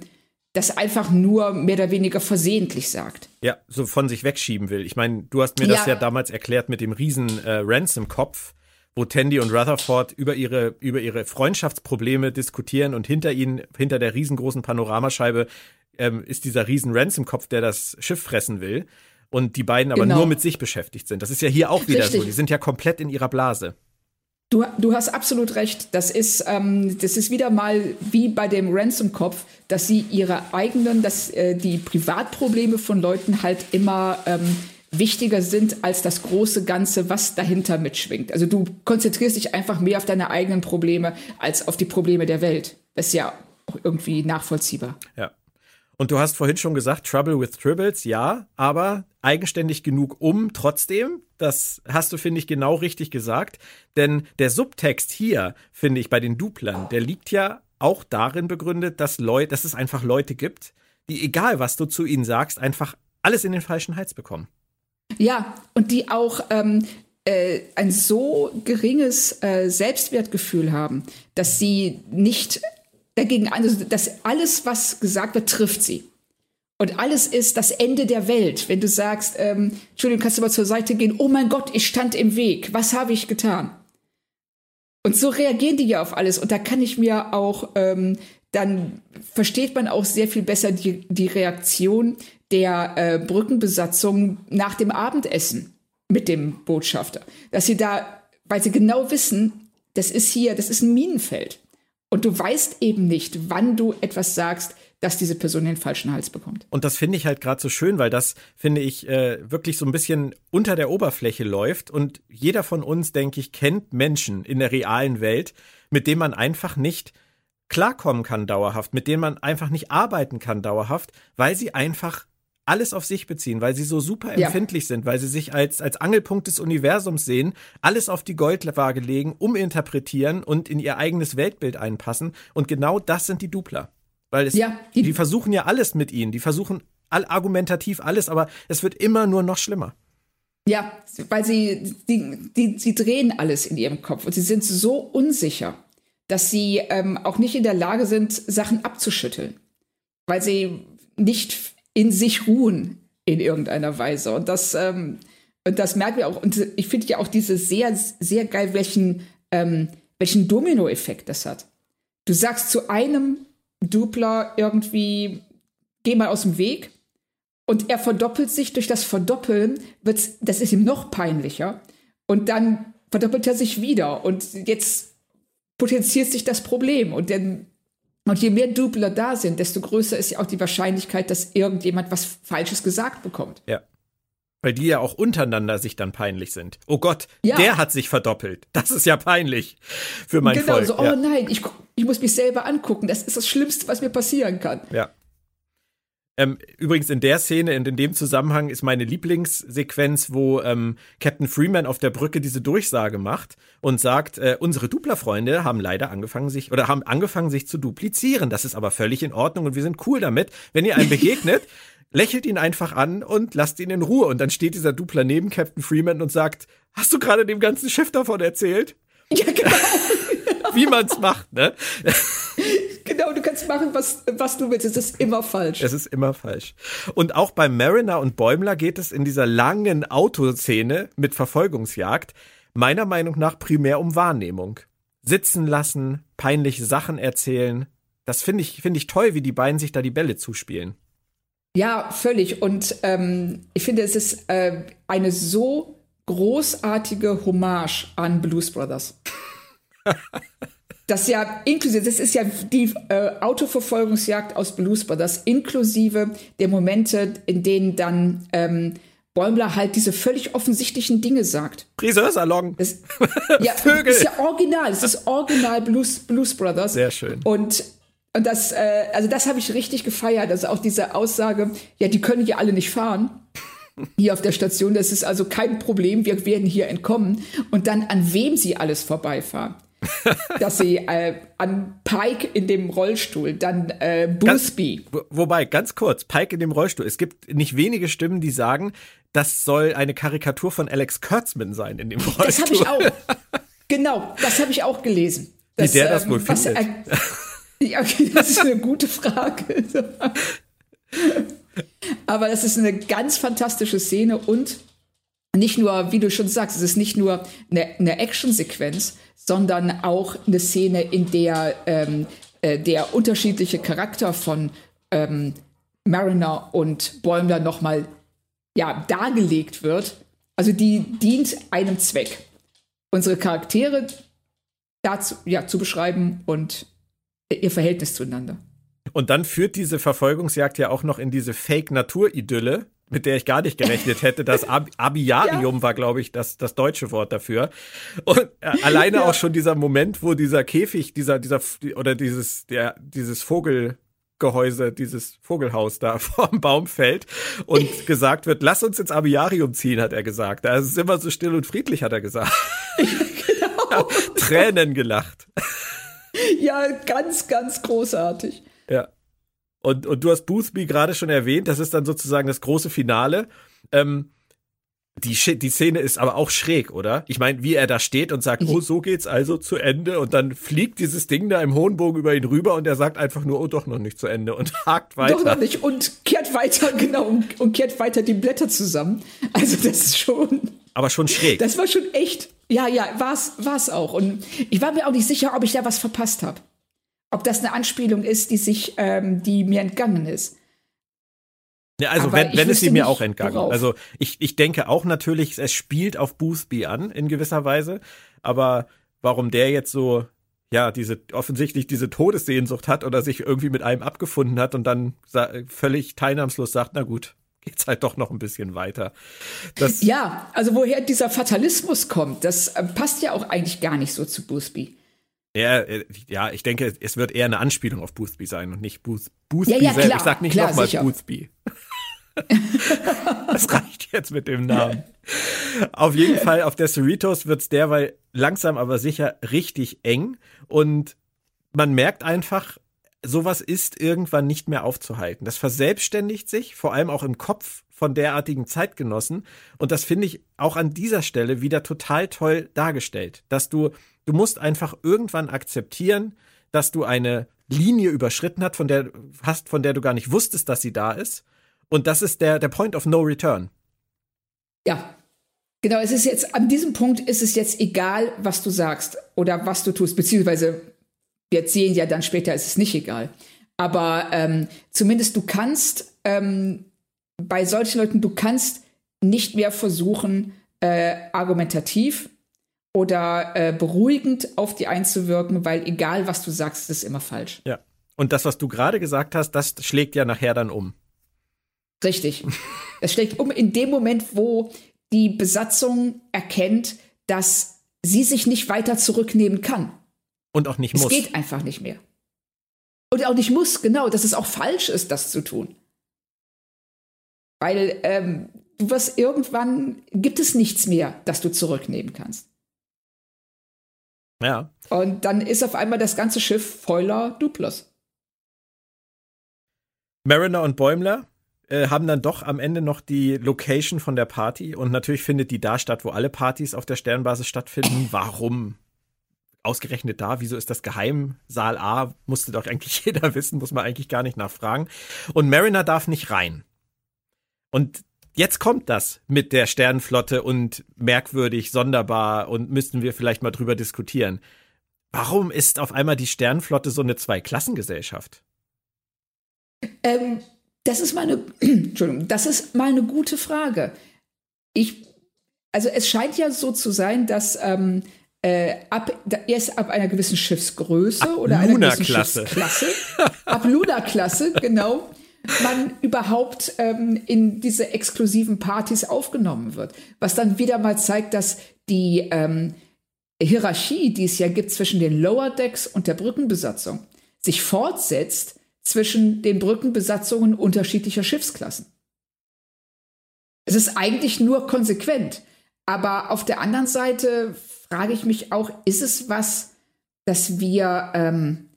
das einfach nur mehr oder weniger versehentlich sagt. Ja, so von sich wegschieben will. Ich meine, du hast mir ja. das ja damals erklärt mit dem riesen äh, Ransom-Kopf, wo Tandy und Rutherford über ihre, über ihre Freundschaftsprobleme diskutieren und hinter ihnen, hinter der riesengroßen Panoramascheibe, ähm, ist dieser riesen Ransom-Kopf, der das Schiff fressen will und die beiden aber genau. nur mit sich beschäftigt sind. Das ist ja hier auch wieder Richtig. so. Die sind ja komplett in ihrer Blase. Du, du hast absolut recht. Das ist, ähm, das ist wieder mal wie bei dem Ransom-Kopf, dass sie ihre eigenen, dass äh, die Privatprobleme von Leuten halt immer ähm, wichtiger sind als das große Ganze, was dahinter mitschwingt. Also du konzentrierst dich einfach mehr auf deine eigenen Probleme als auf die Probleme der Welt. Das ist ja auch irgendwie nachvollziehbar. Ja. Und du hast vorhin schon gesagt, Trouble with Tribbles, ja, aber eigenständig genug um trotzdem. Das hast du, finde ich, genau richtig gesagt. Denn der Subtext hier, finde ich, bei den Duplern, der liegt ja auch darin begründet, dass Leute, dass es einfach Leute gibt, die, egal was du zu ihnen sagst, einfach alles in den falschen Hals bekommen. Ja, und die auch ähm, äh, ein so geringes äh, Selbstwertgefühl haben, dass sie nicht dagegen, also dass alles, was gesagt wird, trifft sie. Und alles ist das Ende der Welt. Wenn du sagst, ähm, Entschuldigung, kannst du mal zur Seite gehen? Oh mein Gott, ich stand im Weg. Was habe ich getan? Und so reagieren die ja auf alles. Und da kann ich mir auch, ähm, dann versteht man auch sehr viel besser die, die Reaktion der äh, Brückenbesatzung nach dem Abendessen mit dem Botschafter. Dass sie da, weil sie genau wissen, das ist hier, das ist ein Minenfeld. Und du weißt eben nicht, wann du etwas sagst, dass diese Person den falschen Hals bekommt. Und das finde ich halt gerade so schön, weil das, finde ich, äh, wirklich so ein bisschen unter der Oberfläche läuft. Und jeder von uns, denke ich, kennt Menschen in der realen Welt, mit denen man einfach nicht klarkommen kann dauerhaft, mit denen man einfach nicht arbeiten kann dauerhaft, weil sie einfach alles auf sich beziehen, weil sie so super empfindlich ja. sind, weil sie sich als, als Angelpunkt des Universums sehen, alles auf die Goldwaage legen, uminterpretieren und in ihr eigenes Weltbild einpassen. Und genau das sind die Dupler. Weil es, ja, die, die versuchen ja alles mit ihnen, die versuchen all, argumentativ alles, aber es wird immer nur noch schlimmer. Ja, weil sie, die, die, sie drehen alles in ihrem Kopf und sie sind so unsicher, dass sie ähm, auch nicht in der Lage sind, Sachen abzuschütteln. Weil sie nicht in sich ruhen in irgendeiner Weise. Und das, ähm, und das merken wir auch. Und ich finde ja auch diese sehr, sehr geil, welchen, ähm, welchen Dominoeffekt das hat. Du sagst zu einem Dupler irgendwie, geh mal aus dem Weg. Und er verdoppelt sich durch das Verdoppeln, wird's, das ist ihm noch peinlicher. Und dann verdoppelt er sich wieder. Und jetzt potenziert sich das Problem. Und, dann, und je mehr Dupler da sind, desto größer ist ja auch die Wahrscheinlichkeit, dass irgendjemand was Falsches gesagt bekommt. Ja. Weil die ja auch untereinander sich dann peinlich sind. Oh Gott, ja. der hat sich verdoppelt. Das ist ja peinlich für mein genau, Volk. Genau, so, oh nein, ich, ich muss mich selber angucken. Das ist das Schlimmste, was mir passieren kann. Ja. Ähm, übrigens in der Szene, in, in, dem Zusammenhang ist meine Lieblingssequenz, wo ähm, Captain Freeman auf der Brücke diese Durchsage macht und sagt, äh, unsere Dupler-Freunde haben leider angefangen sich oder haben angefangen sich zu duplizieren. Das ist aber völlig in Ordnung und wir sind cool damit. Wenn ihr einem begegnet, lächelt ihn einfach an und lasst ihn in Ruhe. Und dann steht dieser Dupler neben Captain Freeman und sagt, hast du gerade dem ganzen Schiff davon erzählt? Ja, genau. Wie man's macht, ne? Genau, du kannst machen, was, was du willst. Es ist immer falsch. Es ist immer falsch. Und auch bei Mariner und Bäumler geht es in dieser langen Autoszene mit Verfolgungsjagd meiner Meinung nach primär um Wahrnehmung. Sitzen lassen, peinliche Sachen erzählen. Das finde ich, finde ich toll, wie die beiden sich da die Bälle zuspielen. Ja, völlig. Und ähm, ich finde, es ist äh, eine so großartige Hommage an Blues Brothers. Das ja inklusive, das ist ja die äh, Autoverfolgungsjagd aus Blues Brothers, inklusive der Momente, in denen dann ähm, Bäumler halt diese völlig offensichtlichen Dinge sagt. Friseursalon. Das, ja, Vögel. Das ist ja original, es ist original Blues, Blues Brothers. Sehr schön. Und und das, äh, also das habe ich richtig gefeiert. Also auch diese Aussage, ja, die können ja alle nicht fahren. Hier auf der Station, das ist also kein Problem, wir werden hier entkommen. Und dann an wem sie alles vorbeifahren. dass sie äh, an Pike in dem Rollstuhl, dann äh, Busby. Ganz, wobei, ganz kurz, Pike in dem Rollstuhl. Es gibt nicht wenige Stimmen, die sagen, das soll eine Karikatur von Alex Kurtzman sein in dem Rollstuhl. Das habe ich auch. genau, das habe ich auch gelesen. Dass, Wie der das ähm, wohl findet. Er, ja, okay, das ist eine gute Frage. Aber das ist eine ganz fantastische Szene und nicht nur, wie du schon sagst, es ist nicht nur eine, eine Actionsequenz, sondern auch eine Szene, in der ähm, äh, der unterschiedliche Charakter von ähm, Mariner und Bäumler nochmal ja, dargelegt wird. Also die dient einem Zweck. Unsere Charaktere dazu ja, zu beschreiben und ihr Verhältnis zueinander. Und dann führt diese Verfolgungsjagd ja auch noch in diese Fake-Natur-Idylle, mit der ich gar nicht gerechnet hätte. Das Ab Abiarium ja. war, glaube ich, das, das deutsche Wort dafür. Und äh, alleine ja. auch schon dieser Moment, wo dieser Käfig, dieser, dieser, oder dieses, der, dieses Vogel, Baumgehäuse, dieses Vogelhaus da vorm Baum fällt und gesagt wird, lass uns ins Aviarium ziehen, hat er gesagt. Da ist es immer so still und friedlich, hat er gesagt. genau. Tränen gelacht. Ja, ganz, ganz großartig. Ja. Und, und du hast Boothby gerade schon erwähnt, das ist dann sozusagen das große Finale. Ähm, die, die Szene ist aber auch schräg, oder? Ich meine, wie er da steht und sagt, oh, so geht's also zu Ende und dann fliegt dieses Ding da im hohen Bogen über ihn rüber und er sagt einfach nur, oh, doch noch nicht zu Ende und hakt weiter. Doch noch nicht und kehrt weiter, genau, und, und kehrt weiter die Blätter zusammen. Also das ist schon. Aber schon schräg. Das war schon echt. Ja, ja, war's, war's auch. Und ich war mir auch nicht sicher, ob ich da was verpasst habe. Ob das eine Anspielung ist, die sich, ähm, die mir entgangen ist. Ja, also Aber wenn, wenn es sie mir auch entgangen. Worauf. Also ich, ich denke auch natürlich, es spielt auf Boothby an in gewisser Weise. Aber warum der jetzt so, ja, diese offensichtlich diese Todessehnsucht hat oder sich irgendwie mit einem abgefunden hat und dann völlig teilnahmslos sagt, na gut, geht's halt doch noch ein bisschen weiter. Das ja, also woher dieser Fatalismus kommt, das äh, passt ja auch eigentlich gar nicht so zu Boothby. Ja, äh, ja, ich denke, es wird eher eine Anspielung auf Boothby sein und nicht Booth, Boothby ja, ja, selbst. Klar, ich sag nicht nochmal Boothby. das reicht jetzt mit dem Namen. Auf jeden Fall, auf der Cerritos wird es derweil langsam aber sicher richtig eng und man merkt einfach, sowas ist irgendwann nicht mehr aufzuhalten. Das verselbstständigt sich, vor allem auch im Kopf von derartigen Zeitgenossen. Und das finde ich auch an dieser Stelle wieder total toll dargestellt, dass du, du musst einfach irgendwann akzeptieren, dass du eine Linie überschritten hast, von der hast, von der du gar nicht wusstest, dass sie da ist. Und das ist der, der Point of No Return. Ja. Genau, es ist jetzt, an diesem Punkt ist es jetzt egal, was du sagst oder was du tust, beziehungsweise wir sehen ja dann später, ist es nicht egal. Aber ähm, zumindest du kannst ähm, bei solchen Leuten, du kannst nicht mehr versuchen, äh, argumentativ oder äh, beruhigend auf die einzuwirken, weil egal was du sagst, ist immer falsch. Ja. Und das, was du gerade gesagt hast, das schlägt ja nachher dann um. Richtig. Es schlägt um in dem Moment, wo die Besatzung erkennt, dass sie sich nicht weiter zurücknehmen kann. Und auch nicht muss. Es geht einfach nicht mehr. Und auch nicht muss, genau, dass es auch falsch ist, das zu tun. Weil ähm, du wirst irgendwann, gibt es nichts mehr, das du zurücknehmen kannst. Ja. Und dann ist auf einmal das ganze Schiff voller Duplos. Mariner und Bäumler äh, haben dann doch am Ende noch die Location von der Party und natürlich findet die da statt, wo alle Partys auf der Sternbasis stattfinden. Warum? Ausgerechnet da, wieso ist das Geheimsaal A? Musste doch eigentlich jeder wissen, muss man eigentlich gar nicht nachfragen. Und Mariner darf nicht rein. Und jetzt kommt das mit der Sternenflotte und merkwürdig, sonderbar und müssten wir vielleicht mal drüber diskutieren. Warum ist auf einmal die Sternenflotte so eine Zweiklassengesellschaft? Ähm, das ist meine, Entschuldigung, das ist mal eine gute Frage. Ich, also es scheint ja so zu sein, dass ähm, äh, ab, erst ab einer gewissen Schiffsgröße ab oder einer gewissen Schiffsklasse, ab Luna-Klasse, genau, man überhaupt ähm, in diese exklusiven Partys aufgenommen wird. Was dann wieder mal zeigt, dass die ähm, Hierarchie, die es ja gibt zwischen den Lower Decks und der Brückenbesatzung, sich fortsetzt zwischen den Brückenbesatzungen unterschiedlicher Schiffsklassen. Es ist eigentlich nur konsequent. Aber auf der anderen Seite frage ich mich auch, ist es was, das wir ähm,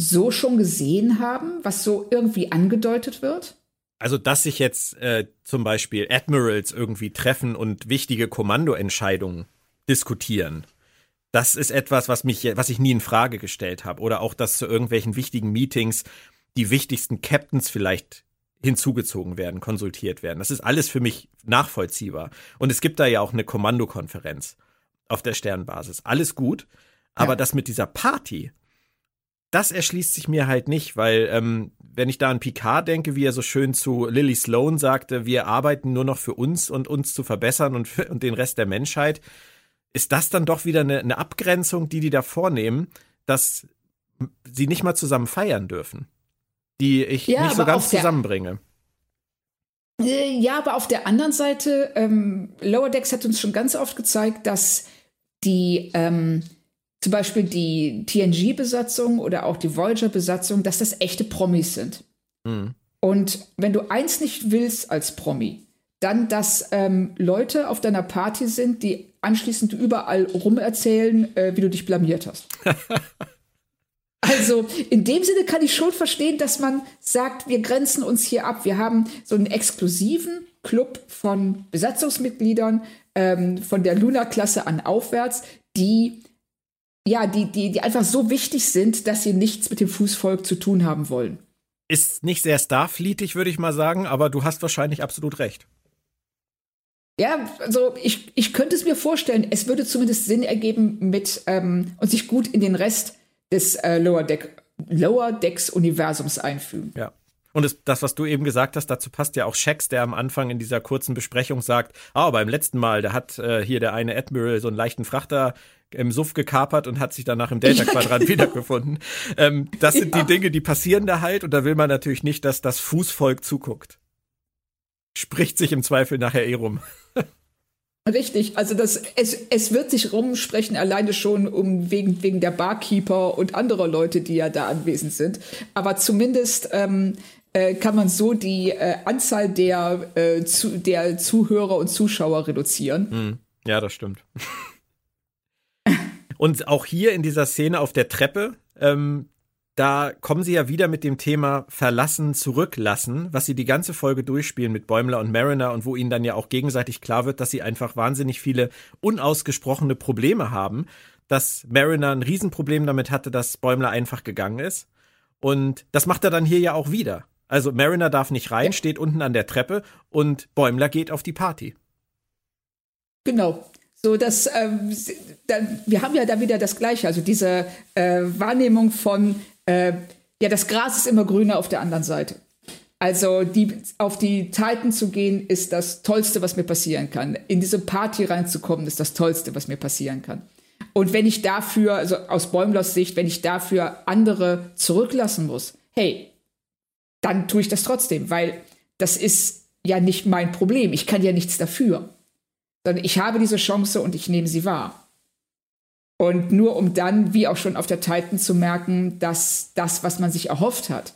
so schon gesehen haben, was so irgendwie angedeutet wird? Also, dass sich jetzt äh, zum Beispiel Admirals irgendwie treffen und wichtige Kommandoentscheidungen diskutieren. Das ist etwas, was mich, was ich nie in Frage gestellt habe. Oder auch, dass zu irgendwelchen wichtigen Meetings die wichtigsten Captains vielleicht hinzugezogen werden, konsultiert werden. Das ist alles für mich nachvollziehbar. Und es gibt da ja auch eine Kommandokonferenz auf der Sternbasis. Alles gut. Aber ja. das mit dieser Party, das erschließt sich mir halt nicht, weil ähm, wenn ich da an Picard denke, wie er so schön zu Lily Sloan sagte, wir arbeiten nur noch für uns und uns zu verbessern und, für, und den Rest der Menschheit, ist das dann doch wieder eine, eine Abgrenzung, die die da vornehmen, dass sie nicht mal zusammen feiern dürfen die ich ja, nicht so ganz zusammenbringe. Äh, ja, aber auf der anderen Seite, ähm, Lower Decks hat uns schon ganz oft gezeigt, dass die ähm, zum Beispiel die TNG-Besatzung oder auch die Voyager-Besatzung, dass das echte Promis sind. Mhm. Und wenn du eins nicht willst als Promi, dann, dass ähm, Leute auf deiner Party sind, die anschließend überall rumerzählen, äh, wie du dich blamiert hast. also in dem Sinne kann ich schon verstehen, dass man sagt, wir grenzen uns hier ab. Wir haben so einen exklusiven Club von Besatzungsmitgliedern ähm, von der Luna-Klasse an aufwärts, die ja, die, die, die einfach so wichtig sind, dass sie nichts mit dem Fußvolk zu tun haben wollen. Ist nicht sehr Starfleetig, würde ich mal sagen, aber du hast wahrscheinlich absolut recht. Ja, also ich, ich könnte es mir vorstellen, es würde zumindest Sinn ergeben mit ähm, und sich gut in den Rest des äh, Lower, Deck, Lower Decks Universums einfügen. Ja. Und das, das, was du eben gesagt hast, dazu passt ja auch Shax, der am Anfang in dieser kurzen Besprechung sagt, ah, beim letzten Mal, da hat äh, hier der eine Admiral so einen leichten Frachter im Suff gekapert und hat sich danach im Delta-Quadrant ja, wiedergefunden. Ähm, das sind ja. die Dinge, die passieren da halt und da will man natürlich nicht, dass das Fußvolk zuguckt. Spricht sich im Zweifel nachher eh rum. Richtig, also das, es, es wird sich rumsprechen, alleine schon um wegen, wegen der Barkeeper und anderer Leute, die ja da anwesend sind. Aber zumindest ähm, äh, kann man so die äh, Anzahl der, äh, zu, der Zuhörer und Zuschauer reduzieren. Hm. Ja, das stimmt. und auch hier in dieser Szene auf der Treppe, ähm, da kommen sie ja wieder mit dem Thema verlassen, zurücklassen, was sie die ganze Folge durchspielen mit Bäumler und Mariner und wo ihnen dann ja auch gegenseitig klar wird, dass sie einfach wahnsinnig viele unausgesprochene Probleme haben, dass Mariner ein Riesenproblem damit hatte, dass Bäumler einfach gegangen ist. Und das macht er dann hier ja auch wieder. Also Mariner darf nicht rein, steht unten an der Treppe und Bäumler geht auf die Party. Genau. So, dass dann, wir haben ja da wieder das Gleiche, also diese äh, Wahrnehmung von äh, ja, das Gras ist immer grüner auf der anderen Seite. Also die, auf die Titan zu gehen, ist das Tollste, was mir passieren kann. In diese Party reinzukommen, ist das Tollste, was mir passieren kann. Und wenn ich dafür, also aus Bäumlers Sicht, wenn ich dafür andere zurücklassen muss, hey, dann tue ich das trotzdem, weil das ist ja nicht mein Problem. Ich kann ja nichts dafür. Sondern ich habe diese Chance und ich nehme sie wahr. Und nur um dann, wie auch schon auf der Titan, zu merken, dass das, was man sich erhofft hat,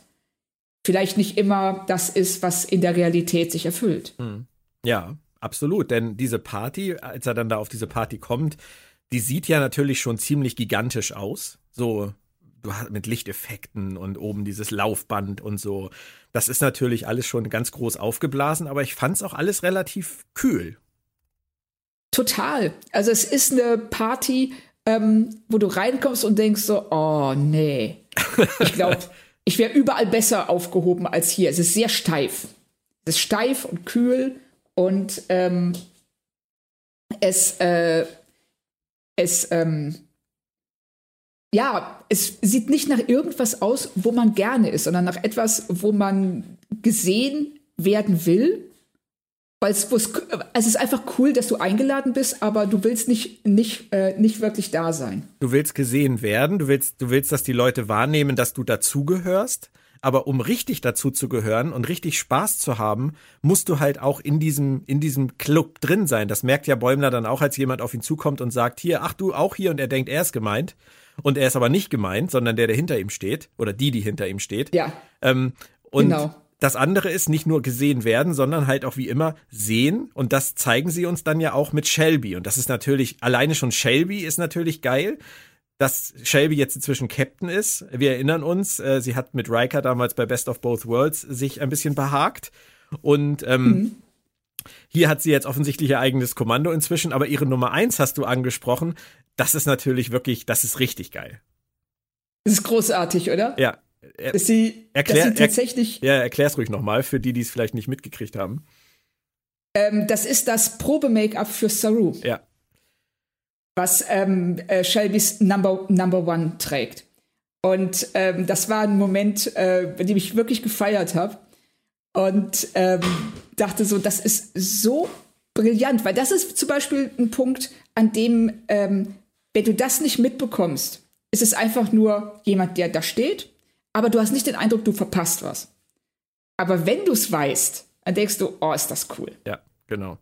vielleicht nicht immer das ist, was in der Realität sich erfüllt. Hm. Ja, absolut. Denn diese Party, als er dann da auf diese Party kommt, die sieht ja natürlich schon ziemlich gigantisch aus. So mit Lichteffekten und oben dieses Laufband und so. Das ist natürlich alles schon ganz groß aufgeblasen, aber ich fand es auch alles relativ kühl. Total. Also es ist eine Party, ähm, wo du reinkommst und denkst so, oh nee. Ich glaube, ich wäre überall besser aufgehoben als hier. Es ist sehr steif. Es ist steif und kühl und ähm, es, äh, es, ähm, ja, es sieht nicht nach irgendwas aus, wo man gerne ist, sondern nach etwas, wo man gesehen werden will weil es, es ist einfach cool, dass du eingeladen bist, aber du willst nicht, nicht, äh, nicht wirklich da sein. Du willst gesehen werden, du willst, du willst, dass die Leute wahrnehmen, dass du dazugehörst. Aber um richtig dazu zu gehören und richtig Spaß zu haben, musst du halt auch in diesem, in diesem Club drin sein. Das merkt ja Bäumler dann auch, als jemand auf ihn zukommt und sagt, hier, ach du auch hier und er denkt, er ist gemeint. Und er ist aber nicht gemeint, sondern der, der hinter ihm steht oder die, die hinter ihm steht. Ja. Ähm, und genau das andere ist nicht nur gesehen werden, sondern halt auch wie immer sehen. Und das zeigen sie uns dann ja auch mit Shelby. Und das ist natürlich, alleine schon Shelby ist natürlich geil. Dass Shelby jetzt inzwischen Captain ist. Wir erinnern uns, äh, sie hat mit Riker damals bei Best of Both Worlds sich ein bisschen behagt. Und ähm, mhm. hier hat sie jetzt offensichtlich ihr eigenes Kommando inzwischen, aber ihre Nummer eins hast du angesprochen. Das ist natürlich wirklich, das ist richtig geil. Das ist großartig, oder? Ja, er, dass sie, erklär, dass sie tatsächlich. Er, ja, erklär's ruhig nochmal für die, die es vielleicht nicht mitgekriegt haben. Ähm, das ist das Probe-Make-up für Saru. Ja. Was ähm, äh, Shelbys Number, Number One trägt. Und ähm, das war ein Moment, äh, bei dem ich wirklich gefeiert habe. Und ähm, dachte so, das ist so brillant, weil das ist zum Beispiel ein Punkt, an dem, ähm, wenn du das nicht mitbekommst, ist es einfach nur jemand, der da steht aber du hast nicht den Eindruck, du verpasst was. Aber wenn du es weißt, dann denkst du, oh, ist das cool. Ja, genau.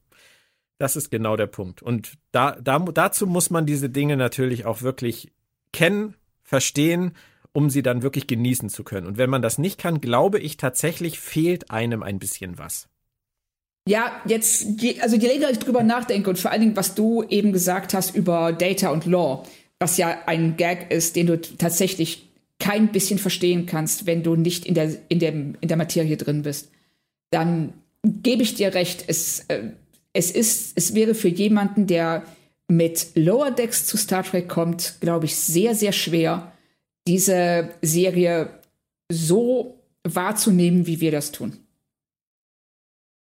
Das ist genau der Punkt. Und da, da, dazu muss man diese Dinge natürlich auch wirklich kennen, verstehen, um sie dann wirklich genießen zu können. Und wenn man das nicht kann, glaube ich tatsächlich, fehlt einem ein bisschen was. Ja, jetzt, also je länger ich drüber nachdenke und vor allen Dingen, was du eben gesagt hast über Data und Law, was ja ein Gag ist, den du tatsächlich kein bisschen verstehen kannst, wenn du nicht in der, in dem, in der Materie drin bist, dann gebe ich dir recht. Es, äh, es, ist, es wäre für jemanden, der mit Lower Decks zu Star Trek kommt, glaube ich, sehr, sehr schwer, diese Serie so wahrzunehmen, wie wir das tun.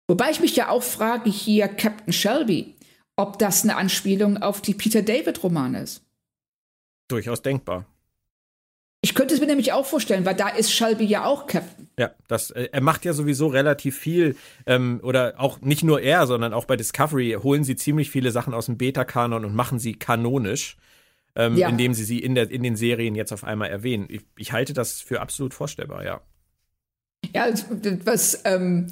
Wobei ich mich ja auch frage hier Captain Shelby, ob das eine Anspielung auf die Peter David-Romane ist. Durchaus denkbar. Ich könnte es mir nämlich auch vorstellen, weil da ist Shelby ja auch Captain. Ja, das, äh, er macht ja sowieso relativ viel, ähm, oder auch nicht nur er, sondern auch bei Discovery holen sie ziemlich viele Sachen aus dem Beta-Kanon und machen sie kanonisch, ähm, ja. indem sie sie in, der, in den Serien jetzt auf einmal erwähnen. Ich, ich halte das für absolut vorstellbar, ja. Ja, was ähm,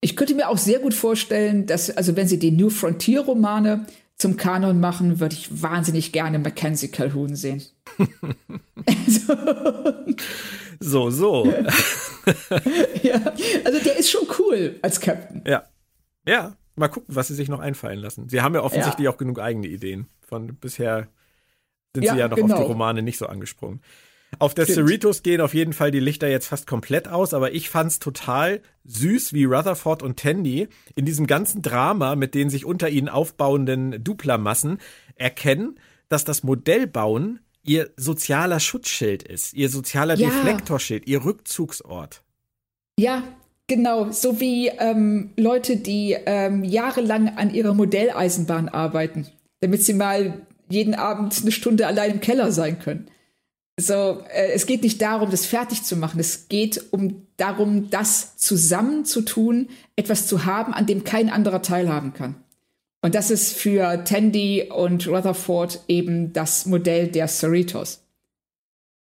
ich könnte mir auch sehr gut vorstellen, dass, also wenn sie die New Frontier-Romane zum Kanon machen, würde ich wahnsinnig gerne Mackenzie Calhoun sehen. So, so. ja, also der ist schon cool als Captain. Ja. Ja, mal gucken, was sie sich noch einfallen lassen. Sie haben ja offensichtlich ja. auch genug eigene Ideen. Von bisher sind ja, sie ja noch genau. auf die Romane nicht so angesprungen. Auf der Stimmt. Cerritos gehen auf jeden Fall die Lichter jetzt fast komplett aus, aber ich fand's total süß, wie Rutherford und Tandy in diesem ganzen Drama mit den sich unter ihnen aufbauenden Dupla-Massen erkennen, dass das Modellbauen ihr sozialer Schutzschild ist, ihr sozialer ja. Deflektorschild, ihr Rückzugsort. Ja, genau. So wie ähm, Leute, die ähm, jahrelang an ihrer Modelleisenbahn arbeiten, damit sie mal jeden Abend eine Stunde allein im Keller sein können. So, äh, es geht nicht darum, das fertig zu machen. Es geht um darum, das zusammen zu tun, etwas zu haben, an dem kein anderer teilhaben kann. Und das ist für Tandy und Rutherford eben das Modell der Cerritos.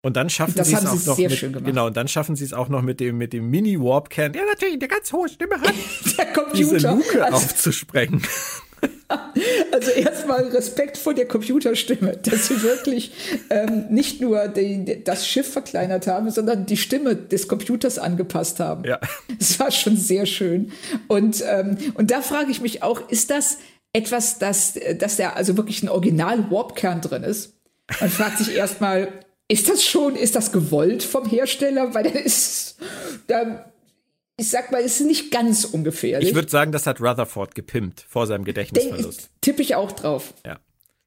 Und dann schaffen sie es auch noch mit, genau, und dann schaffen sie es auch noch mit dem mit dem Mini Warp Can, der natürlich eine ganz hohe Stimme hat, der Computer, diese Luke also, aufzusprengen. Also erstmal Respekt vor der Computerstimme, dass sie wirklich ähm, nicht nur die, das Schiff verkleinert haben, sondern die Stimme des Computers angepasst haben. Ja. Das war schon sehr schön. Und, ähm, und da frage ich mich auch, ist das etwas, dass, dass da also wirklich ein Original-Warp-Kern drin ist? Man fragt sich erstmal, ist das schon, ist das gewollt vom Hersteller? Weil der ist, da ich sag mal, ist nicht ganz ungefährlich. Ich würde sagen, das hat Rutherford gepimpt vor seinem Gedächtnisverlust. Tippe ich auch drauf. Ja.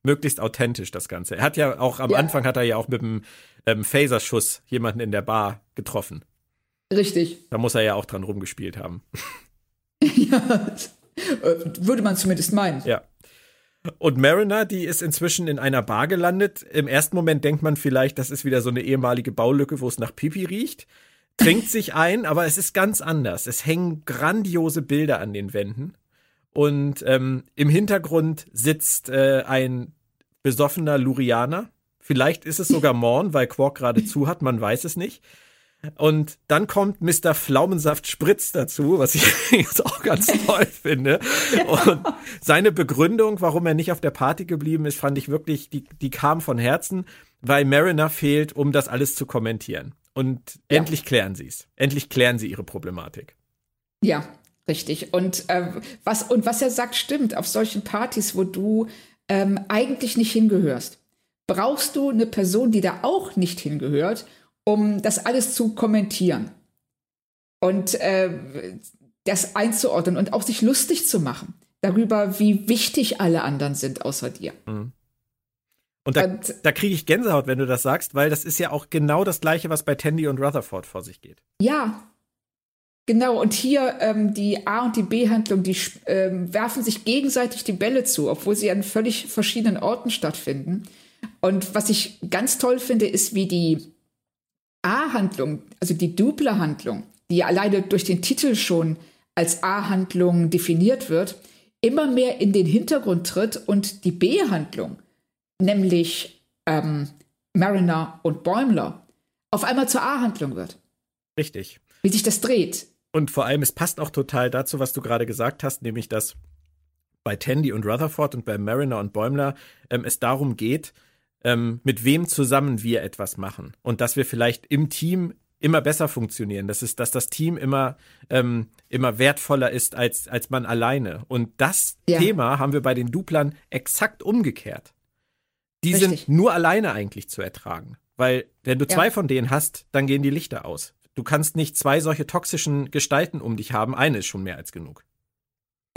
Möglichst authentisch das Ganze. Er hat ja auch am ja. Anfang hat er ja auch mit dem ähm, Phaserschuss jemanden in der Bar getroffen. Richtig. Da muss er ja auch dran rumgespielt haben. ja, würde man zumindest meinen. Ja. Und Mariner, die ist inzwischen in einer Bar gelandet. Im ersten Moment denkt man vielleicht, das ist wieder so eine ehemalige Baulücke, wo es nach Pipi riecht trinkt sich ein, aber es ist ganz anders. Es hängen grandiose Bilder an den Wänden. Und ähm, im Hintergrund sitzt äh, ein besoffener Lurianer. Vielleicht ist es sogar Morn, weil Quark gerade zu hat, man weiß es nicht. Und dann kommt Mr. Pflaumensaft Spritz dazu, was ich jetzt auch ganz toll finde. Und seine Begründung, warum er nicht auf der Party geblieben ist, fand ich wirklich, die, die kam von Herzen, weil Mariner fehlt, um das alles zu kommentieren. Und ja. endlich klären sie es. Endlich klären sie ihre Problematik. Ja, richtig. Und, äh, was, und was er sagt, stimmt. Auf solchen Partys, wo du ähm, eigentlich nicht hingehörst, brauchst du eine Person, die da auch nicht hingehört, um das alles zu kommentieren. Und äh, das einzuordnen und auch sich lustig zu machen darüber, wie wichtig alle anderen sind außer dir. Mhm. Und da, da kriege ich Gänsehaut, wenn du das sagst, weil das ist ja auch genau das Gleiche, was bei Tandy und Rutherford vor sich geht. Ja, genau. Und hier ähm, die A- und die B-Handlung, die ähm, werfen sich gegenseitig die Bälle zu, obwohl sie an völlig verschiedenen Orten stattfinden. Und was ich ganz toll finde, ist, wie die A-Handlung, also die duple Handlung, die alleine durch den Titel schon als A-Handlung definiert wird, immer mehr in den Hintergrund tritt und die B-Handlung nämlich ähm, Mariner und Bäumler, auf einmal zur A-Handlung wird. Richtig. Wie sich das dreht. Und vor allem, es passt auch total dazu, was du gerade gesagt hast, nämlich dass bei Tandy und Rutherford und bei Mariner und Bäumler ähm, es darum geht, ähm, mit wem zusammen wir etwas machen und dass wir vielleicht im Team immer besser funktionieren. Das ist, dass das Team immer, ähm, immer wertvoller ist als, als man alleine. Und das ja. Thema haben wir bei den Duplern exakt umgekehrt. Die Richtig. sind nur alleine eigentlich zu ertragen. Weil wenn du ja. zwei von denen hast, dann gehen die Lichter aus. Du kannst nicht zwei solche toxischen Gestalten um dich haben. Eine ist schon mehr als genug.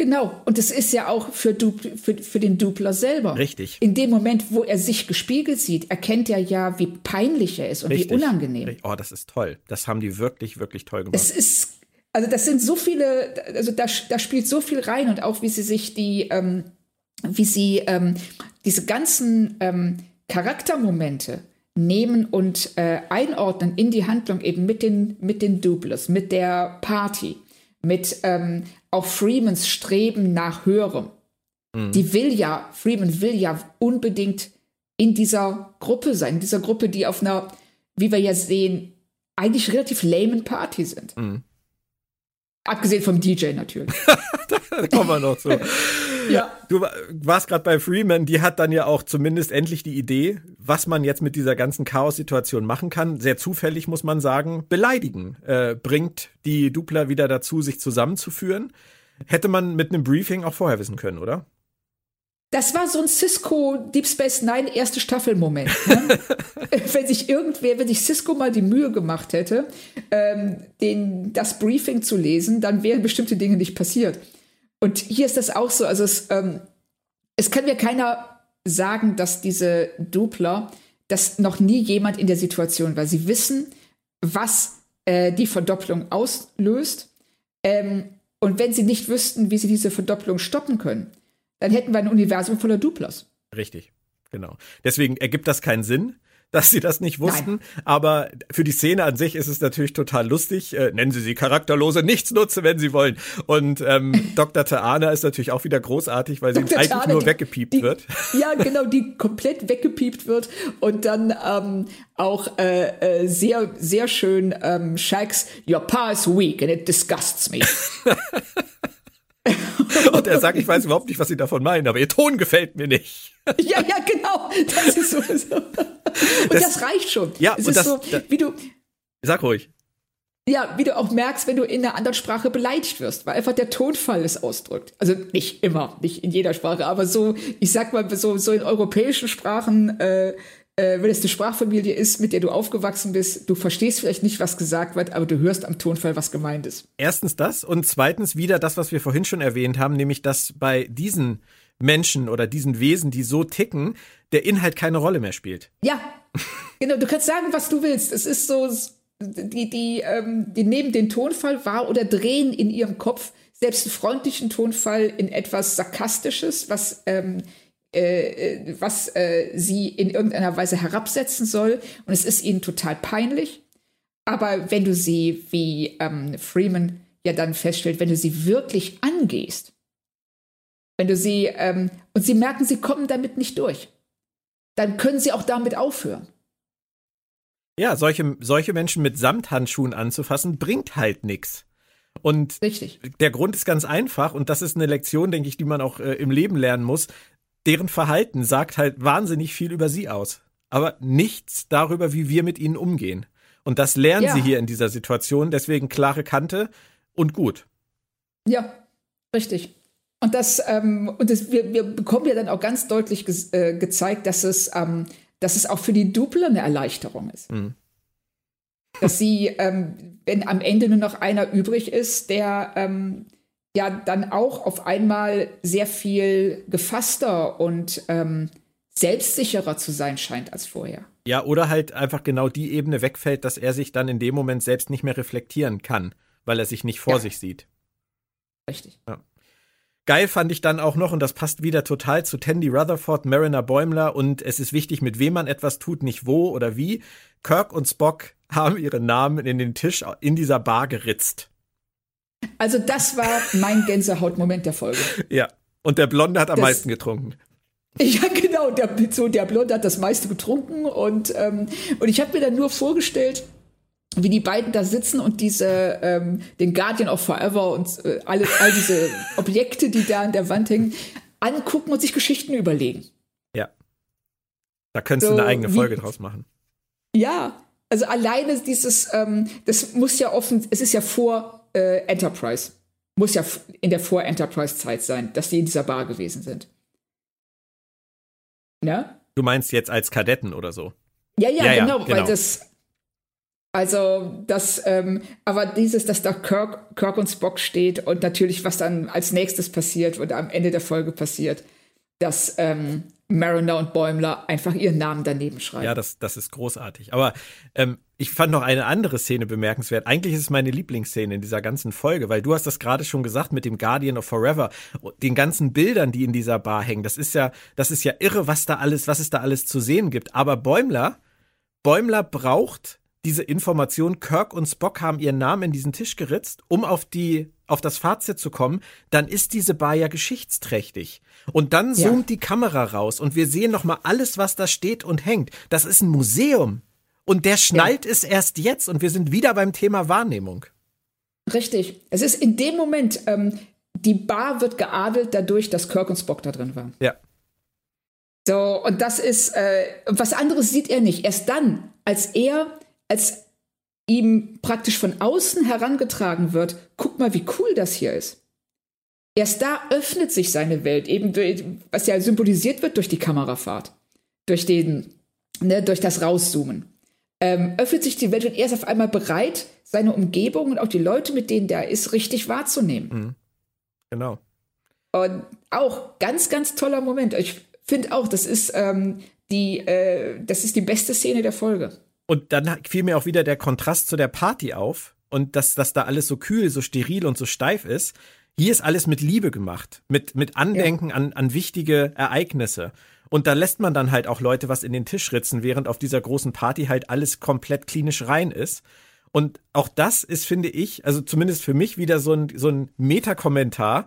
Genau, und es ist ja auch für, du, für, für den Dupler selber. Richtig. In dem Moment, wo er sich gespiegelt sieht, erkennt er ja, wie peinlich er ist und Richtig. wie unangenehm. Oh, das ist toll. Das haben die wirklich, wirklich toll gemacht. Es ist, also das sind so viele, also da, da spielt so viel rein und auch wie sie sich die, ähm, wie sie ähm, diese ganzen ähm, Charaktermomente nehmen und äh, einordnen in die Handlung eben mit den, mit den Doublers, mit der Party, mit ähm, auch Freemans Streben nach Höherem. Mhm. Die will ja, Freeman will ja unbedingt in dieser Gruppe sein, in dieser Gruppe, die auf einer, wie wir ja sehen, eigentlich relativ lamen Party sind. Mhm. Abgesehen vom DJ natürlich. da kommen wir noch zu. ja. Du warst gerade bei Freeman, die hat dann ja auch zumindest endlich die Idee, was man jetzt mit dieser ganzen Chaos-Situation machen kann. Sehr zufällig muss man sagen, beleidigen. Äh, bringt die Dupler wieder dazu, sich zusammenzuführen. Hätte man mit einem Briefing auch vorher wissen können, oder? Das war so ein Cisco Deep Space Nine erste Staffel Moment. Ne? wenn sich irgendwer, wenn sich Cisco mal die Mühe gemacht hätte, ähm, den, das Briefing zu lesen, dann wären bestimmte Dinge nicht passiert. Und hier ist das auch so. Also es, ähm, es kann mir keiner sagen, dass diese Dupler, dass noch nie jemand in der Situation war. Sie wissen, was äh, die Verdopplung auslöst. Ähm, und wenn sie nicht wüssten, wie sie diese Verdopplung stoppen können, dann hätten wir ein Universum voller Duplers. Richtig, genau. Deswegen ergibt das keinen Sinn dass sie das nicht wussten. Nein. Aber für die Szene an sich ist es natürlich total lustig. Äh, nennen Sie sie charakterlose Nichtsnutze, wenn Sie wollen. Und ähm, Dr. Taana ist natürlich auch wieder großartig, weil sie eigentlich Tane, nur weggepiept die, wird. Ja, genau, die komplett weggepiept wird und dann ähm, auch äh, äh, sehr, sehr schön ähm, Shax, your pa is weak and it disgusts me. Und er sagt, ich weiß überhaupt nicht, was Sie davon meinen, aber Ihr Ton gefällt mir nicht. Ja, ja, genau. Das ist so. so. Und das, das, reicht schon. Ja, es ist das, so, wie du. Sag ruhig. Ja, wie du auch merkst, wenn du in einer anderen Sprache beleidigt wirst, weil einfach der Tonfall es ausdrückt. Also nicht immer, nicht in jeder Sprache, aber so, ich sag mal, so, so in europäischen Sprachen äh, äh, wenn es eine Sprachfamilie ist, mit der du aufgewachsen bist, du verstehst vielleicht nicht, was gesagt wird, aber du hörst am Tonfall, was gemeint ist. Erstens das und zweitens wieder das, was wir vorhin schon erwähnt haben, nämlich dass bei diesen Menschen oder diesen Wesen, die so ticken, der Inhalt keine Rolle mehr spielt. Ja, genau. Du kannst sagen, was du willst. Es ist so, die, die, ähm, die nehmen den Tonfall wahr oder drehen in ihrem Kopf selbst einen freundlichen Tonfall in etwas Sarkastisches, was ähm, äh, äh, was äh, sie in irgendeiner Weise herabsetzen soll. Und es ist ihnen total peinlich. Aber wenn du sie, wie ähm, Freeman ja dann feststellt, wenn du sie wirklich angehst, wenn du sie, ähm, und sie merken, sie kommen damit nicht durch, dann können sie auch damit aufhören. Ja, solche, solche Menschen mit Samthandschuhen anzufassen, bringt halt nichts. Und Richtig. der Grund ist ganz einfach, und das ist eine Lektion, denke ich, die man auch äh, im Leben lernen muss deren Verhalten sagt halt wahnsinnig viel über sie aus, aber nichts darüber, wie wir mit ihnen umgehen. Und das lernen ja. sie hier in dieser Situation, deswegen klare Kante und gut. Ja, richtig. Und das, ähm, und das, wir, wir bekommen ja dann auch ganz deutlich ge äh, gezeigt, dass es, ähm, dass es auch für die Duple eine Erleichterung ist. Mhm. Dass sie, ähm, wenn am Ende nur noch einer übrig ist, der ähm, ja dann auch auf einmal sehr viel gefasster und ähm, selbstsicherer zu sein scheint als vorher. Ja, oder halt einfach genau die Ebene wegfällt, dass er sich dann in dem Moment selbst nicht mehr reflektieren kann, weil er sich nicht vor ja. sich sieht. Richtig. Ja. Geil fand ich dann auch noch, und das passt wieder total zu Tandy Rutherford, Mariner Bäumler, und es ist wichtig, mit wem man etwas tut, nicht wo oder wie. Kirk und Spock haben ihre Namen in den Tisch in dieser Bar geritzt. Also das war mein Gänsehautmoment der Folge. Ja, und der Blonde hat am das, meisten getrunken. Ja, genau, der, so, der Blonde hat das meiste getrunken und, ähm, und ich habe mir dann nur vorgestellt, wie die beiden da sitzen und diese, ähm, den Guardian of Forever und äh, alle, all diese Objekte, die da an der Wand hängen, angucken und sich Geschichten überlegen. Ja. Da könntest so, du eine eigene Folge wie, draus machen. Ja, also alleine dieses, ähm, das muss ja offen, es ist ja vor äh, Enterprise. Muss ja in der Vor-Enterprise-Zeit sein, dass die in dieser Bar gewesen sind. Ne? Du meinst jetzt als Kadetten oder so? Ja, ja, ja genau, ja, genau, weil das. Also, das, ähm, aber dieses, dass da Kirk, Kirk und Spock steht und natürlich, was dann als nächstes passiert oder am Ende der Folge passiert, dass ähm, Mariner und Bäumler einfach ihren Namen daneben schreiben. Ja, das, das ist großartig. Aber ähm, ich fand noch eine andere Szene bemerkenswert. Eigentlich ist es meine Lieblingsszene in dieser ganzen Folge, weil du hast das gerade schon gesagt mit dem Guardian of Forever, den ganzen Bildern, die in dieser Bar hängen. Das ist ja, das ist ja irre, was da alles, was es da alles zu sehen gibt. Aber Bäumler, Bäumler braucht diese Information, Kirk und Spock haben ihren Namen in diesen Tisch geritzt, um auf die auf das Fazit zu kommen, dann ist diese Bar ja geschichtsträchtig. Und dann zoomt ja. die Kamera raus und wir sehen noch mal alles, was da steht und hängt. Das ist ein Museum. Und der schnallt ja. es erst jetzt und wir sind wieder beim Thema Wahrnehmung. Richtig. Es ist in dem Moment, ähm, die Bar wird geadelt dadurch, dass Kirk und Spock da drin waren. Ja. So, und das ist, äh, was anderes sieht er nicht. Erst dann, als er, als ihm praktisch von außen herangetragen wird, guck mal, wie cool das hier ist. Erst da öffnet sich seine Welt, eben durch, was ja symbolisiert wird durch die Kamerafahrt, durch den, ne, durch das Rauszoomen. Ähm, öffnet sich die Welt und er ist auf einmal bereit, seine Umgebung und auch die Leute, mit denen der ist, richtig wahrzunehmen. Mhm. Genau. Und auch ganz, ganz toller Moment. Ich finde auch, das ist ähm, die, äh, das ist die beste Szene der Folge. Und dann fiel mir auch wieder der Kontrast zu der Party auf und dass, dass da alles so kühl, so steril und so steif ist. Hier ist alles mit Liebe gemacht, mit, mit Andenken ja. an, an wichtige Ereignisse. Und da lässt man dann halt auch Leute was in den Tisch ritzen, während auf dieser großen Party halt alles komplett klinisch rein ist. Und auch das ist, finde ich, also zumindest für mich wieder so ein, so ein Meta-Kommentar.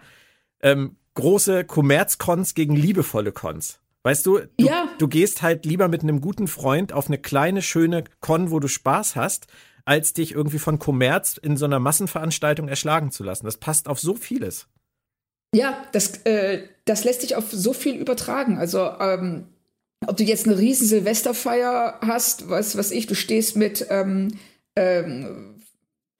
Ähm, große Kommerzcons gegen liebevolle Cons. Weißt du, du, ja. du gehst halt lieber mit einem guten Freund auf eine kleine, schöne Con, wo du Spaß hast, als dich irgendwie von Kommerz in so einer Massenveranstaltung erschlagen zu lassen. Das passt auf so vieles. Ja, das, äh, das lässt sich auf so viel übertragen. Also, ähm, ob du jetzt eine riesen Silvesterfeier hast, was, was ich, du stehst mit ähm, ähm,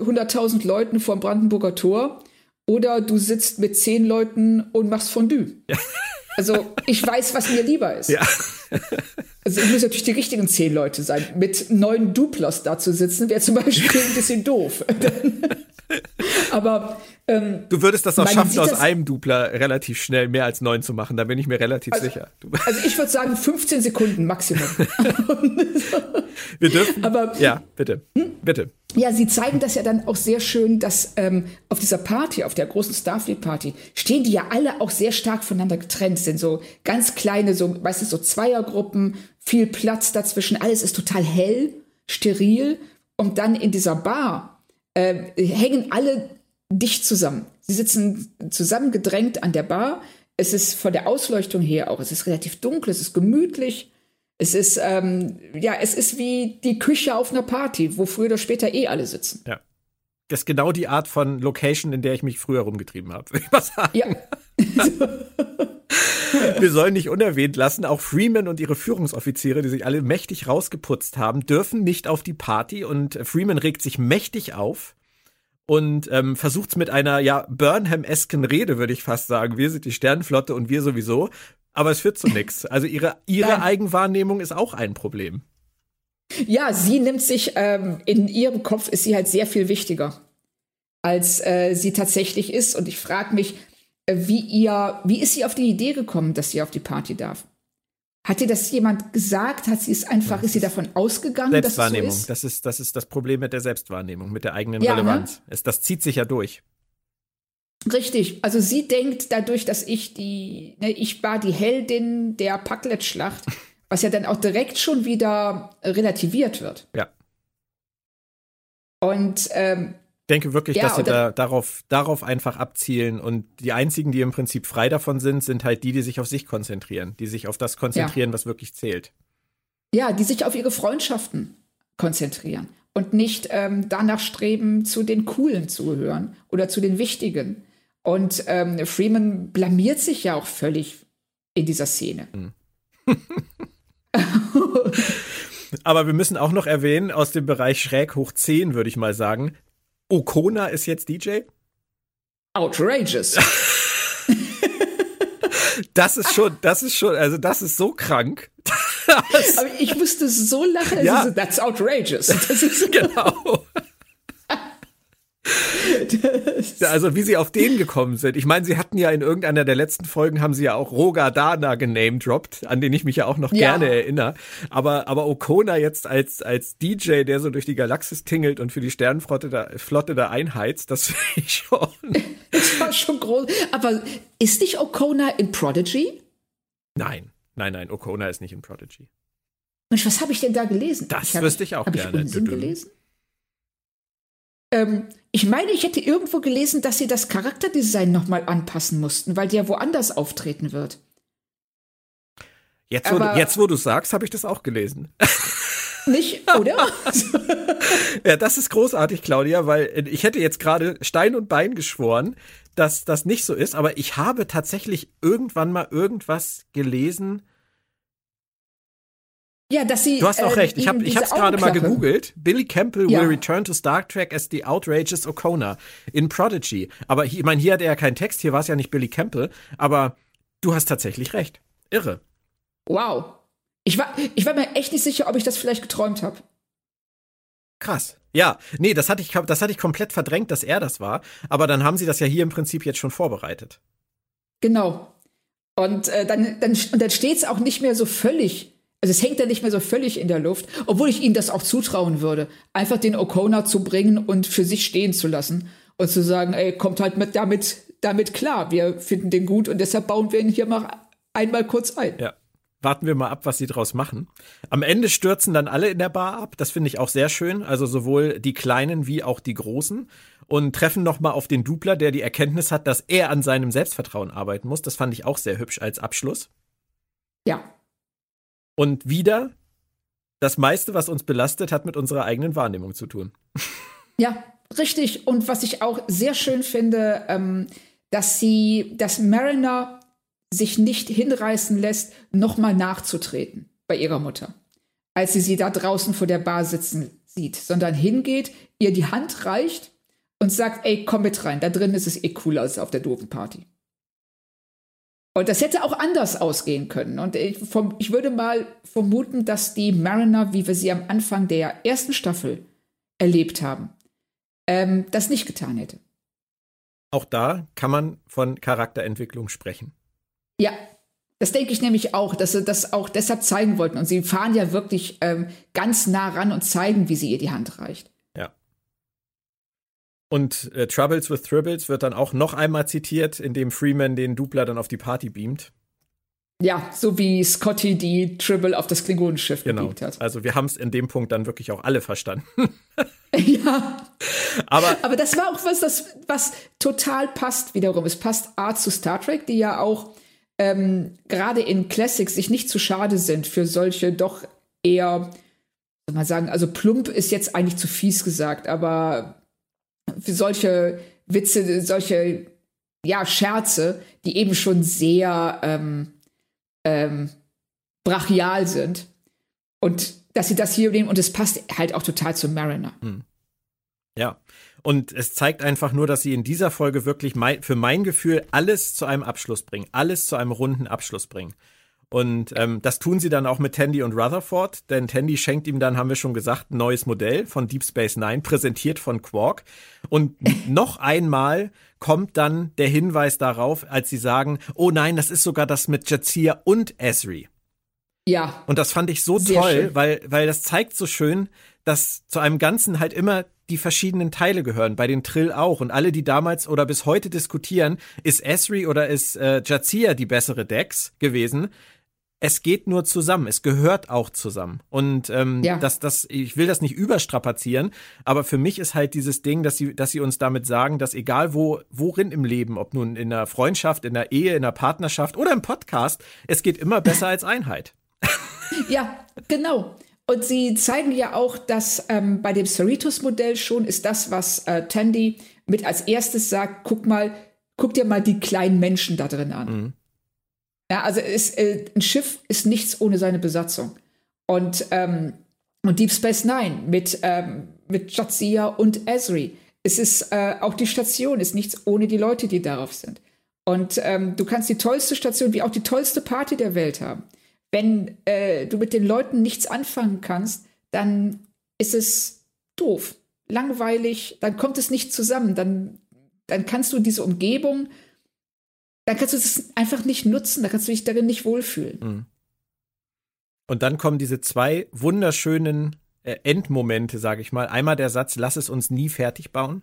100.000 Leuten vorm Brandenburger Tor oder du sitzt mit zehn Leuten und machst Fondue. Ja. Also ich weiß, was mir lieber ist. Ja. Also es müssen natürlich die richtigen zehn Leute sein. Mit neun Duplos da zu sitzen, wäre zum Beispiel ein bisschen doof. Aber ähm, du würdest das auch schaffen, aus einem Dupler relativ schnell mehr als neun zu machen. Da bin ich mir relativ also, sicher. also ich würde sagen 15 Sekunden Maximum. Wir dürfen. Aber ja, bitte, hm? bitte. Ja, sie zeigen das ja dann auch sehr schön, dass ähm, auf dieser Party, auf der großen Starfleet-Party, stehen die ja alle auch sehr stark voneinander getrennt, sind so ganz kleine, so meistens so Zweiergruppen, viel Platz dazwischen, alles ist total hell, steril. Und dann in dieser Bar äh, hängen alle dicht zusammen. Sie sitzen zusammengedrängt an der Bar. Es ist von der Ausleuchtung her auch, es ist relativ dunkel, es ist gemütlich. Es ist, ähm, ja, es ist wie die Küche auf einer Party, wo früher oder später eh alle sitzen. Ja. Das ist genau die Art von Location, in der ich mich früher rumgetrieben habe, würde ich mal sagen. Ja. Wir sollen nicht unerwähnt lassen, auch Freeman und ihre Führungsoffiziere, die sich alle mächtig rausgeputzt haben, dürfen nicht auf die Party und Freeman regt sich mächtig auf und ähm, versucht es mit einer ja Burnham-esken Rede, würde ich fast sagen. Wir sind die Sternenflotte und wir sowieso. Aber es führt zu nichts. Also ihre, ihre Eigenwahrnehmung ist auch ein Problem. Ja, sie nimmt sich, ähm, in ihrem Kopf ist sie halt sehr viel wichtiger, als äh, sie tatsächlich ist. Und ich frage mich, äh, wie ihr, wie ist sie auf die Idee gekommen, dass sie auf die Party darf? Hat ihr das jemand gesagt? Hat sie es einfach, ist sie davon ausgegangen, Selbstwahrnehmung. dass es so ist? Das ist, das ist das Problem mit der Selbstwahrnehmung, mit der eigenen ja? Relevanz. Ne? Es, das zieht sich ja durch. Richtig. Also sie denkt dadurch, dass ich die, ne, ich war die Heldin der Packlet-Schlacht, was ja dann auch direkt schon wieder relativiert wird. Ja. Und ähm, denke wirklich, ja, dass sie da, darauf, darauf einfach abzielen und die einzigen, die im Prinzip frei davon sind, sind halt die, die sich auf sich konzentrieren, die sich auf das konzentrieren, ja. was wirklich zählt. Ja, die sich auf ihre Freundschaften konzentrieren und nicht ähm, danach streben, zu den Coolen zu gehören oder zu den Wichtigen. Und ähm, Freeman blamiert sich ja auch völlig in dieser Szene. Mhm. Aber wir müssen auch noch erwähnen, aus dem Bereich schräg hoch 10, würde ich mal sagen, Okona ist jetzt DJ. Outrageous. das ist schon, das ist schon, also das ist so krank. Aber ich musste so lachen. Ja. Also, That's outrageous. Das ist genau. Also wie sie auf den gekommen sind. Ich meine, sie hatten ja in irgendeiner der letzten Folgen haben sie ja auch Roga Dana genamedroppt, an den ich mich ja auch noch Ja. gerne erinnere. Aber aber Okona jetzt als als DJ, der so durch die Galaxis tingelt und für die Sternenflotte da, Flotte da einheizt, das finde ich schon. Das war schon groß. Aber ist nicht Okona in Prodigy? Nein, nein, nein. Okona ist nicht in Prodigy. Mensch, was habe ich denn da gelesen? Das hab, wüsste ich auch hab gerne. Ich Unsinn gelesen? Ähm, ich meine, ich hätte irgendwo gelesen, dass sie das Charakterdesign nochmal anpassen mussten, weil die ja woanders auftreten wird. Jetzt wo, Aber- du- jetzt, wo du sagst, habe ich das auch gelesen. Nicht, oder? Ja, das ist großartig, Claudia, weil ich hätte jetzt gerade Stein und Bein geschworen, dass das nicht so ist, aber ich habe tatsächlich irgendwann mal irgendwas gelesen. Ja, dass sie. Du hast auch äh, recht, ich habe ich hab's gerade mal gegoogelt. Billy Campbell Ja. will return to Star Trek as the outrageous Okona in Prodigy. Aber ich meine, hier hat er ja keinen Text, hier war es ja nicht Billy Campbell, aber du hast tatsächlich recht. Irre. Wow. Ich war, ich war mir echt nicht sicher, ob ich das vielleicht geträumt habe. Krass. Ja, nee, das hatte ich, das hatte ich komplett verdrängt, dass er das war. Aber dann haben sie das ja hier im Prinzip jetzt schon vorbereitet. Genau. Und äh, dann, dann, und dann steht es auch nicht mehr so völlig, also es hängt dann nicht mehr so völlig in der Luft, obwohl ich ihnen das auch zutrauen würde, einfach den O'Connor zu bringen und für sich stehen zu lassen und zu sagen, ey, kommt halt mit damit, damit klar, wir finden den gut und deshalb bauen wir ihn hier mal einmal kurz ein. Ja. Warten wir mal ab, was sie draus machen. Am Ende stürzen dann alle in der Bar ab. Das finde ich auch sehr schön. Also sowohl die Kleinen wie auch die Großen. Und treffen nochmal auf den Dupler, der die Erkenntnis hat, dass er an seinem Selbstvertrauen arbeiten muss. Das fand ich auch sehr hübsch als Abschluss. Ja. Und wieder, das meiste, was uns belastet, hat mit unserer eigenen Wahrnehmung zu tun. Ja, richtig. Und was ich auch sehr schön finde, ähm, dass sie, dass Mariner sich nicht hinreißen lässt, nochmal nachzutreten bei ihrer Mutter, als sie sie da draußen vor der Bar sitzen sieht, sondern hingeht, ihr die Hand reicht und sagt, ey, komm mit rein, da drin ist es eh cooler als auf der doofen Party. Und das hätte auch anders ausgehen können. Und ich, vom, ich würde mal vermuten, dass die Mariner, wie wir sie am Anfang der ersten Staffel erlebt haben, ähm, das nicht getan hätte. Auch da kann man von Charakterentwicklung sprechen. Ja, das denke ich nämlich auch, dass sie das auch deshalb zeigen wollten. Und sie fahren ja wirklich ähm, ganz nah ran und zeigen, wie sie ihr die Hand reicht. Und äh, Troubles with Tribbles wird dann auch noch einmal zitiert, indem Freeman den Dupler dann auf die Party beamt. Ja, so wie Scotty die Tribble auf das Klingonenschiff Genau. gebiegt hat. Also wir haben es in dem Punkt dann wirklich auch alle verstanden. ja, Aber aber das war auch was, das, was total passt wiederum. Es passt A zu Star Trek, die ja auch ähm, gerade in Classics sich nicht zu schade sind für solche doch eher, soll man sagen, also plump ist jetzt eigentlich zu fies gesagt, aber für solche Witze, solche ja, Scherze, die eben schon sehr ähm, ähm, brachial sind. Und dass sie das hier nehmen und es passt halt auch total zu Mariner. Ja. Und es zeigt einfach nur, dass sie in dieser Folge wirklich mein, für mein Gefühl alles zu einem Abschluss bringen. Alles zu einem runden Abschluss bringen. Und ähm, das tun sie dann auch mit Tandy und Rutherford, denn Tandy schenkt ihm dann, haben wir schon gesagt, ein neues Modell von Deep Space Nine, präsentiert von Quark. Und noch einmal kommt dann der Hinweis darauf, als sie sagen, oh nein, das ist sogar das mit Jazia und Esri. Ja, Und das fand ich so toll, schön. weil, weil das zeigt so schön, dass zu einem Ganzen halt immer die verschiedenen Teile gehören, bei den Trill auch. Und alle, die damals oder bis heute diskutieren, ist Esri oder ist äh, Jazia die bessere Dex gewesen, es geht nur zusammen, es gehört auch zusammen. Und ähm, Ja. das, das, ich will das nicht überstrapazieren, aber für mich ist halt dieses Ding, dass sie, dass sie uns damit sagen, dass egal wo, worin im Leben, ob nun in einer Freundschaft, in einer Ehe, in einer Partnerschaft oder im Podcast, es geht immer besser als Einheit. Ja, genau. Und sie zeigen ja auch, dass ähm, bei dem Cerritos-Modell schon ist das, was äh, Tandy mit als erstes sagt, guck mal, guck dir mal die kleinen Menschen da drin an. Ja, also ist, äh, ein Schiff ist nichts ohne seine Besatzung. Und, ähm, und Deep Space Nine mit, ähm, mit Jadzia und Esri. Es ist äh, auch die Station ist nichts ohne die Leute, die darauf sind. Und ähm, du kannst die tollste Station wie auch die tollste Party der Welt haben. Wenn äh, du mit den Leuten nichts anfangen kannst, dann ist es doof, langweilig, dann kommt es nicht zusammen, dann, dann kannst du diese Umgebung, dann kannst du es einfach nicht nutzen, dann kannst du dich darin nicht wohlfühlen. Mhm. Und dann kommen diese zwei wunderschönen äh, Endmomente, sage ich mal. Einmal der Satz, lass es uns nie fertig bauen,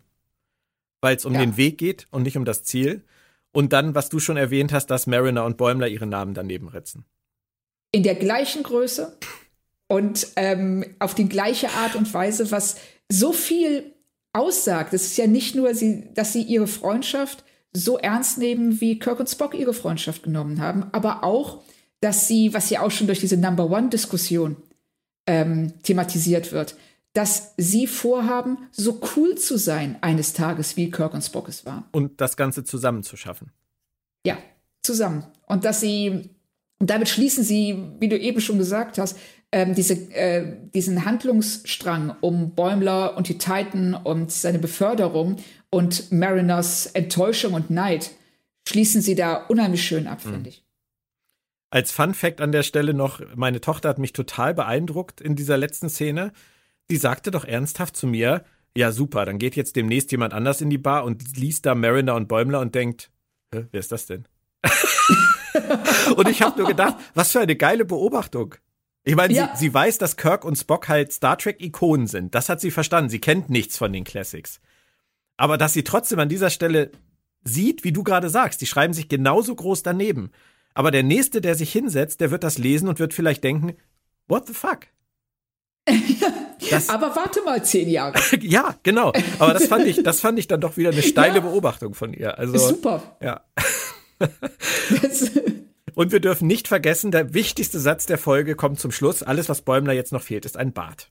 weil es um ja. den Weg geht und nicht um das Ziel. Und dann, was du schon erwähnt hast, dass Mariner und Bäumler ihre Namen daneben ritzen. In der gleichen Größe und ähm, auf die gleiche Art und Weise, was so viel aussagt. Es ist ja nicht nur, sie, dass sie ihre Freundschaft so ernst nehmen, wie Kirk und Spock ihre Freundschaft genommen haben, aber auch, dass sie, was ja auch schon durch diese Number One-Diskussion ähm, thematisiert wird, dass sie vorhaben, so cool zu sein eines Tages, wie Kirk und Spock es waren. Und das Ganze zusammen zu schaffen. Ja, zusammen. Und dass sie, und damit schließen sie, wie du eben schon gesagt hast, ähm, diese, äh, diesen Handlungsstrang um Bäumler und die Titan und seine Beförderung und Mariners Enttäuschung und Neid schließen sie da unheimlich schön ab, mhm. finde ich. Als Fun Fact an der Stelle noch, meine Tochter hat mich total beeindruckt in dieser letzten Szene. Die sagte doch ernsthaft zu mir, ja super, dann geht jetzt demnächst jemand anders in die Bar und liest da Mariner und Bäumler und denkt, wer ist das denn? und ich habe nur gedacht, was für eine geile Beobachtung. Ich meine, ja. sie, sie weiß, dass Kirk und Spock halt Star Trek-Ikonen sind. Das hat sie verstanden. Sie kennt nichts von den Classics. Aber dass sie trotzdem an dieser Stelle sieht, wie du gerade sagst, die schreiben sich genauso groß daneben. Aber der Nächste, der sich hinsetzt, der wird das lesen und wird vielleicht denken, what the fuck? Das, aber warte mal zehn Jahre. ja, genau. Aber das fand ich, das fand ich dann doch wieder eine steile ja. Beobachtung von ihr. Also super. Ja. Und wir dürfen nicht vergessen, der wichtigste Satz der Folge kommt zum Schluss. Alles, was Bäumler jetzt noch fehlt, ist ein Bart.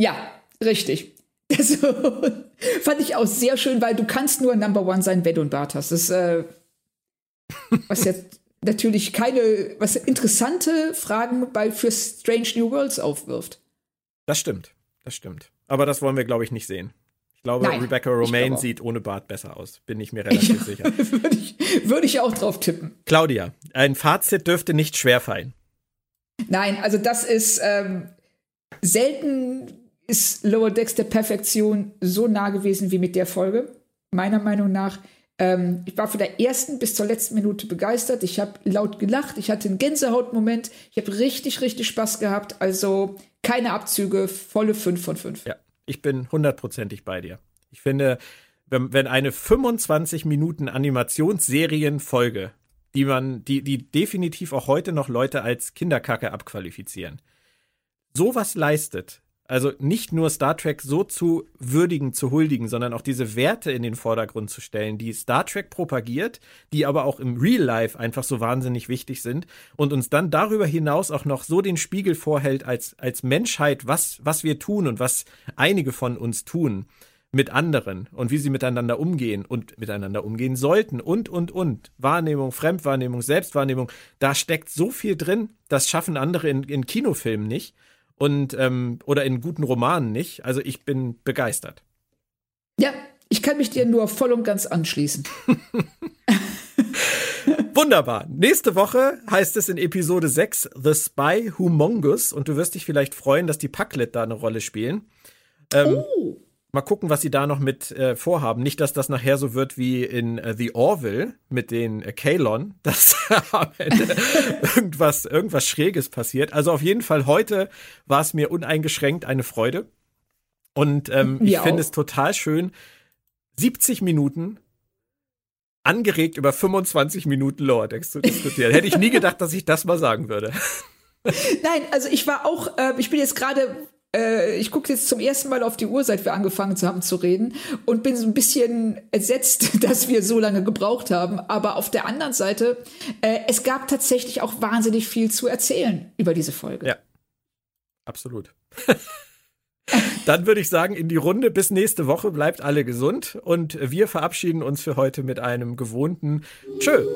Ja, richtig. Das fand ich auch sehr schön, weil du kannst nur Number One sein, wenn du ein Bart hast. Das ist, äh, was jetzt natürlich keine, was interessante Fragen bei für Strange New Worlds aufwirft. Das stimmt, das stimmt. Aber das wollen wir, glaube ich, nicht sehen. Ich glaube, Nein, Rebecca Romaine sieht ohne Bart besser aus. Bin ich mir relativ ja, sicher. Würde ich, würd ich auch drauf tippen. Claudia, ein Fazit dürfte nicht schwer fallen. Nein, also das ist ähm, selten ist Lower Decks der Perfektion so nah gewesen wie mit der Folge. Meiner Meinung nach. Ähm, ich war von der ersten bis zur letzten Minute begeistert. Ich habe laut gelacht. Ich hatte einen Gänsehautmoment. Ich habe richtig, richtig Spaß gehabt. Also keine Abzüge, volle 5 von 5. Ja, ich bin hundertprozentig bei dir. Ich finde, wenn, eine 25 Minuten Animationsserienfolge, die man, die, die definitiv auch heute noch Leute als Kinderkacke abqualifizieren, sowas leistet, also nicht nur Star Trek so zu würdigen, zu huldigen, sondern auch diese Werte in den Vordergrund zu stellen, die Star Trek propagiert, die aber auch im Real Life einfach so wahnsinnig wichtig sind und uns dann darüber hinaus auch noch so den Spiegel vorhält als, als Menschheit, was, was wir tun und was einige von uns tun mit anderen und wie sie miteinander umgehen und miteinander umgehen sollten und, und, und. Wahrnehmung, Fremdwahrnehmung, Selbstwahrnehmung, da steckt so viel drin, das schaffen andere in, in Kinofilmen nicht und ähm, oder in guten Romanen nicht. Also ich bin begeistert. Ja, ich kann mich dir nur voll und ganz anschließen. Wunderbar. Nächste Woche heißt es in Episode 6 The Spy Humongus und du wirst dich vielleicht freuen, dass die Packlet da eine Rolle spielen. Ähm, oh. Mal gucken, was sie da noch mit äh, vorhaben. Nicht, dass das nachher so wird wie in äh, The Orville mit den äh, Kalon, dass am Ende irgendwas, irgendwas Schräges passiert. Also auf jeden Fall heute war es mir uneingeschränkt eine Freude. Und ähm, ich finde es total schön, 70 Minuten angeregt über 25 Minuten Lower Decks zu diskutieren. Hätte ich nie gedacht, dass ich das mal sagen würde. Nein, also ich war auch, äh, ich bin jetzt gerade äh, ich gucke jetzt zum ersten Mal auf die Uhr, seit wir angefangen haben zu reden und bin so ein bisschen entsetzt, dass wir so lange gebraucht haben. Aber auf der anderen Seite, äh, es gab tatsächlich auch wahnsinnig viel zu erzählen über diese Folge. Ja, absolut. Dann würde ich sagen, in die Runde bis nächste Woche bleibt alle gesund und wir verabschieden uns für heute mit einem gewohnten Tschö.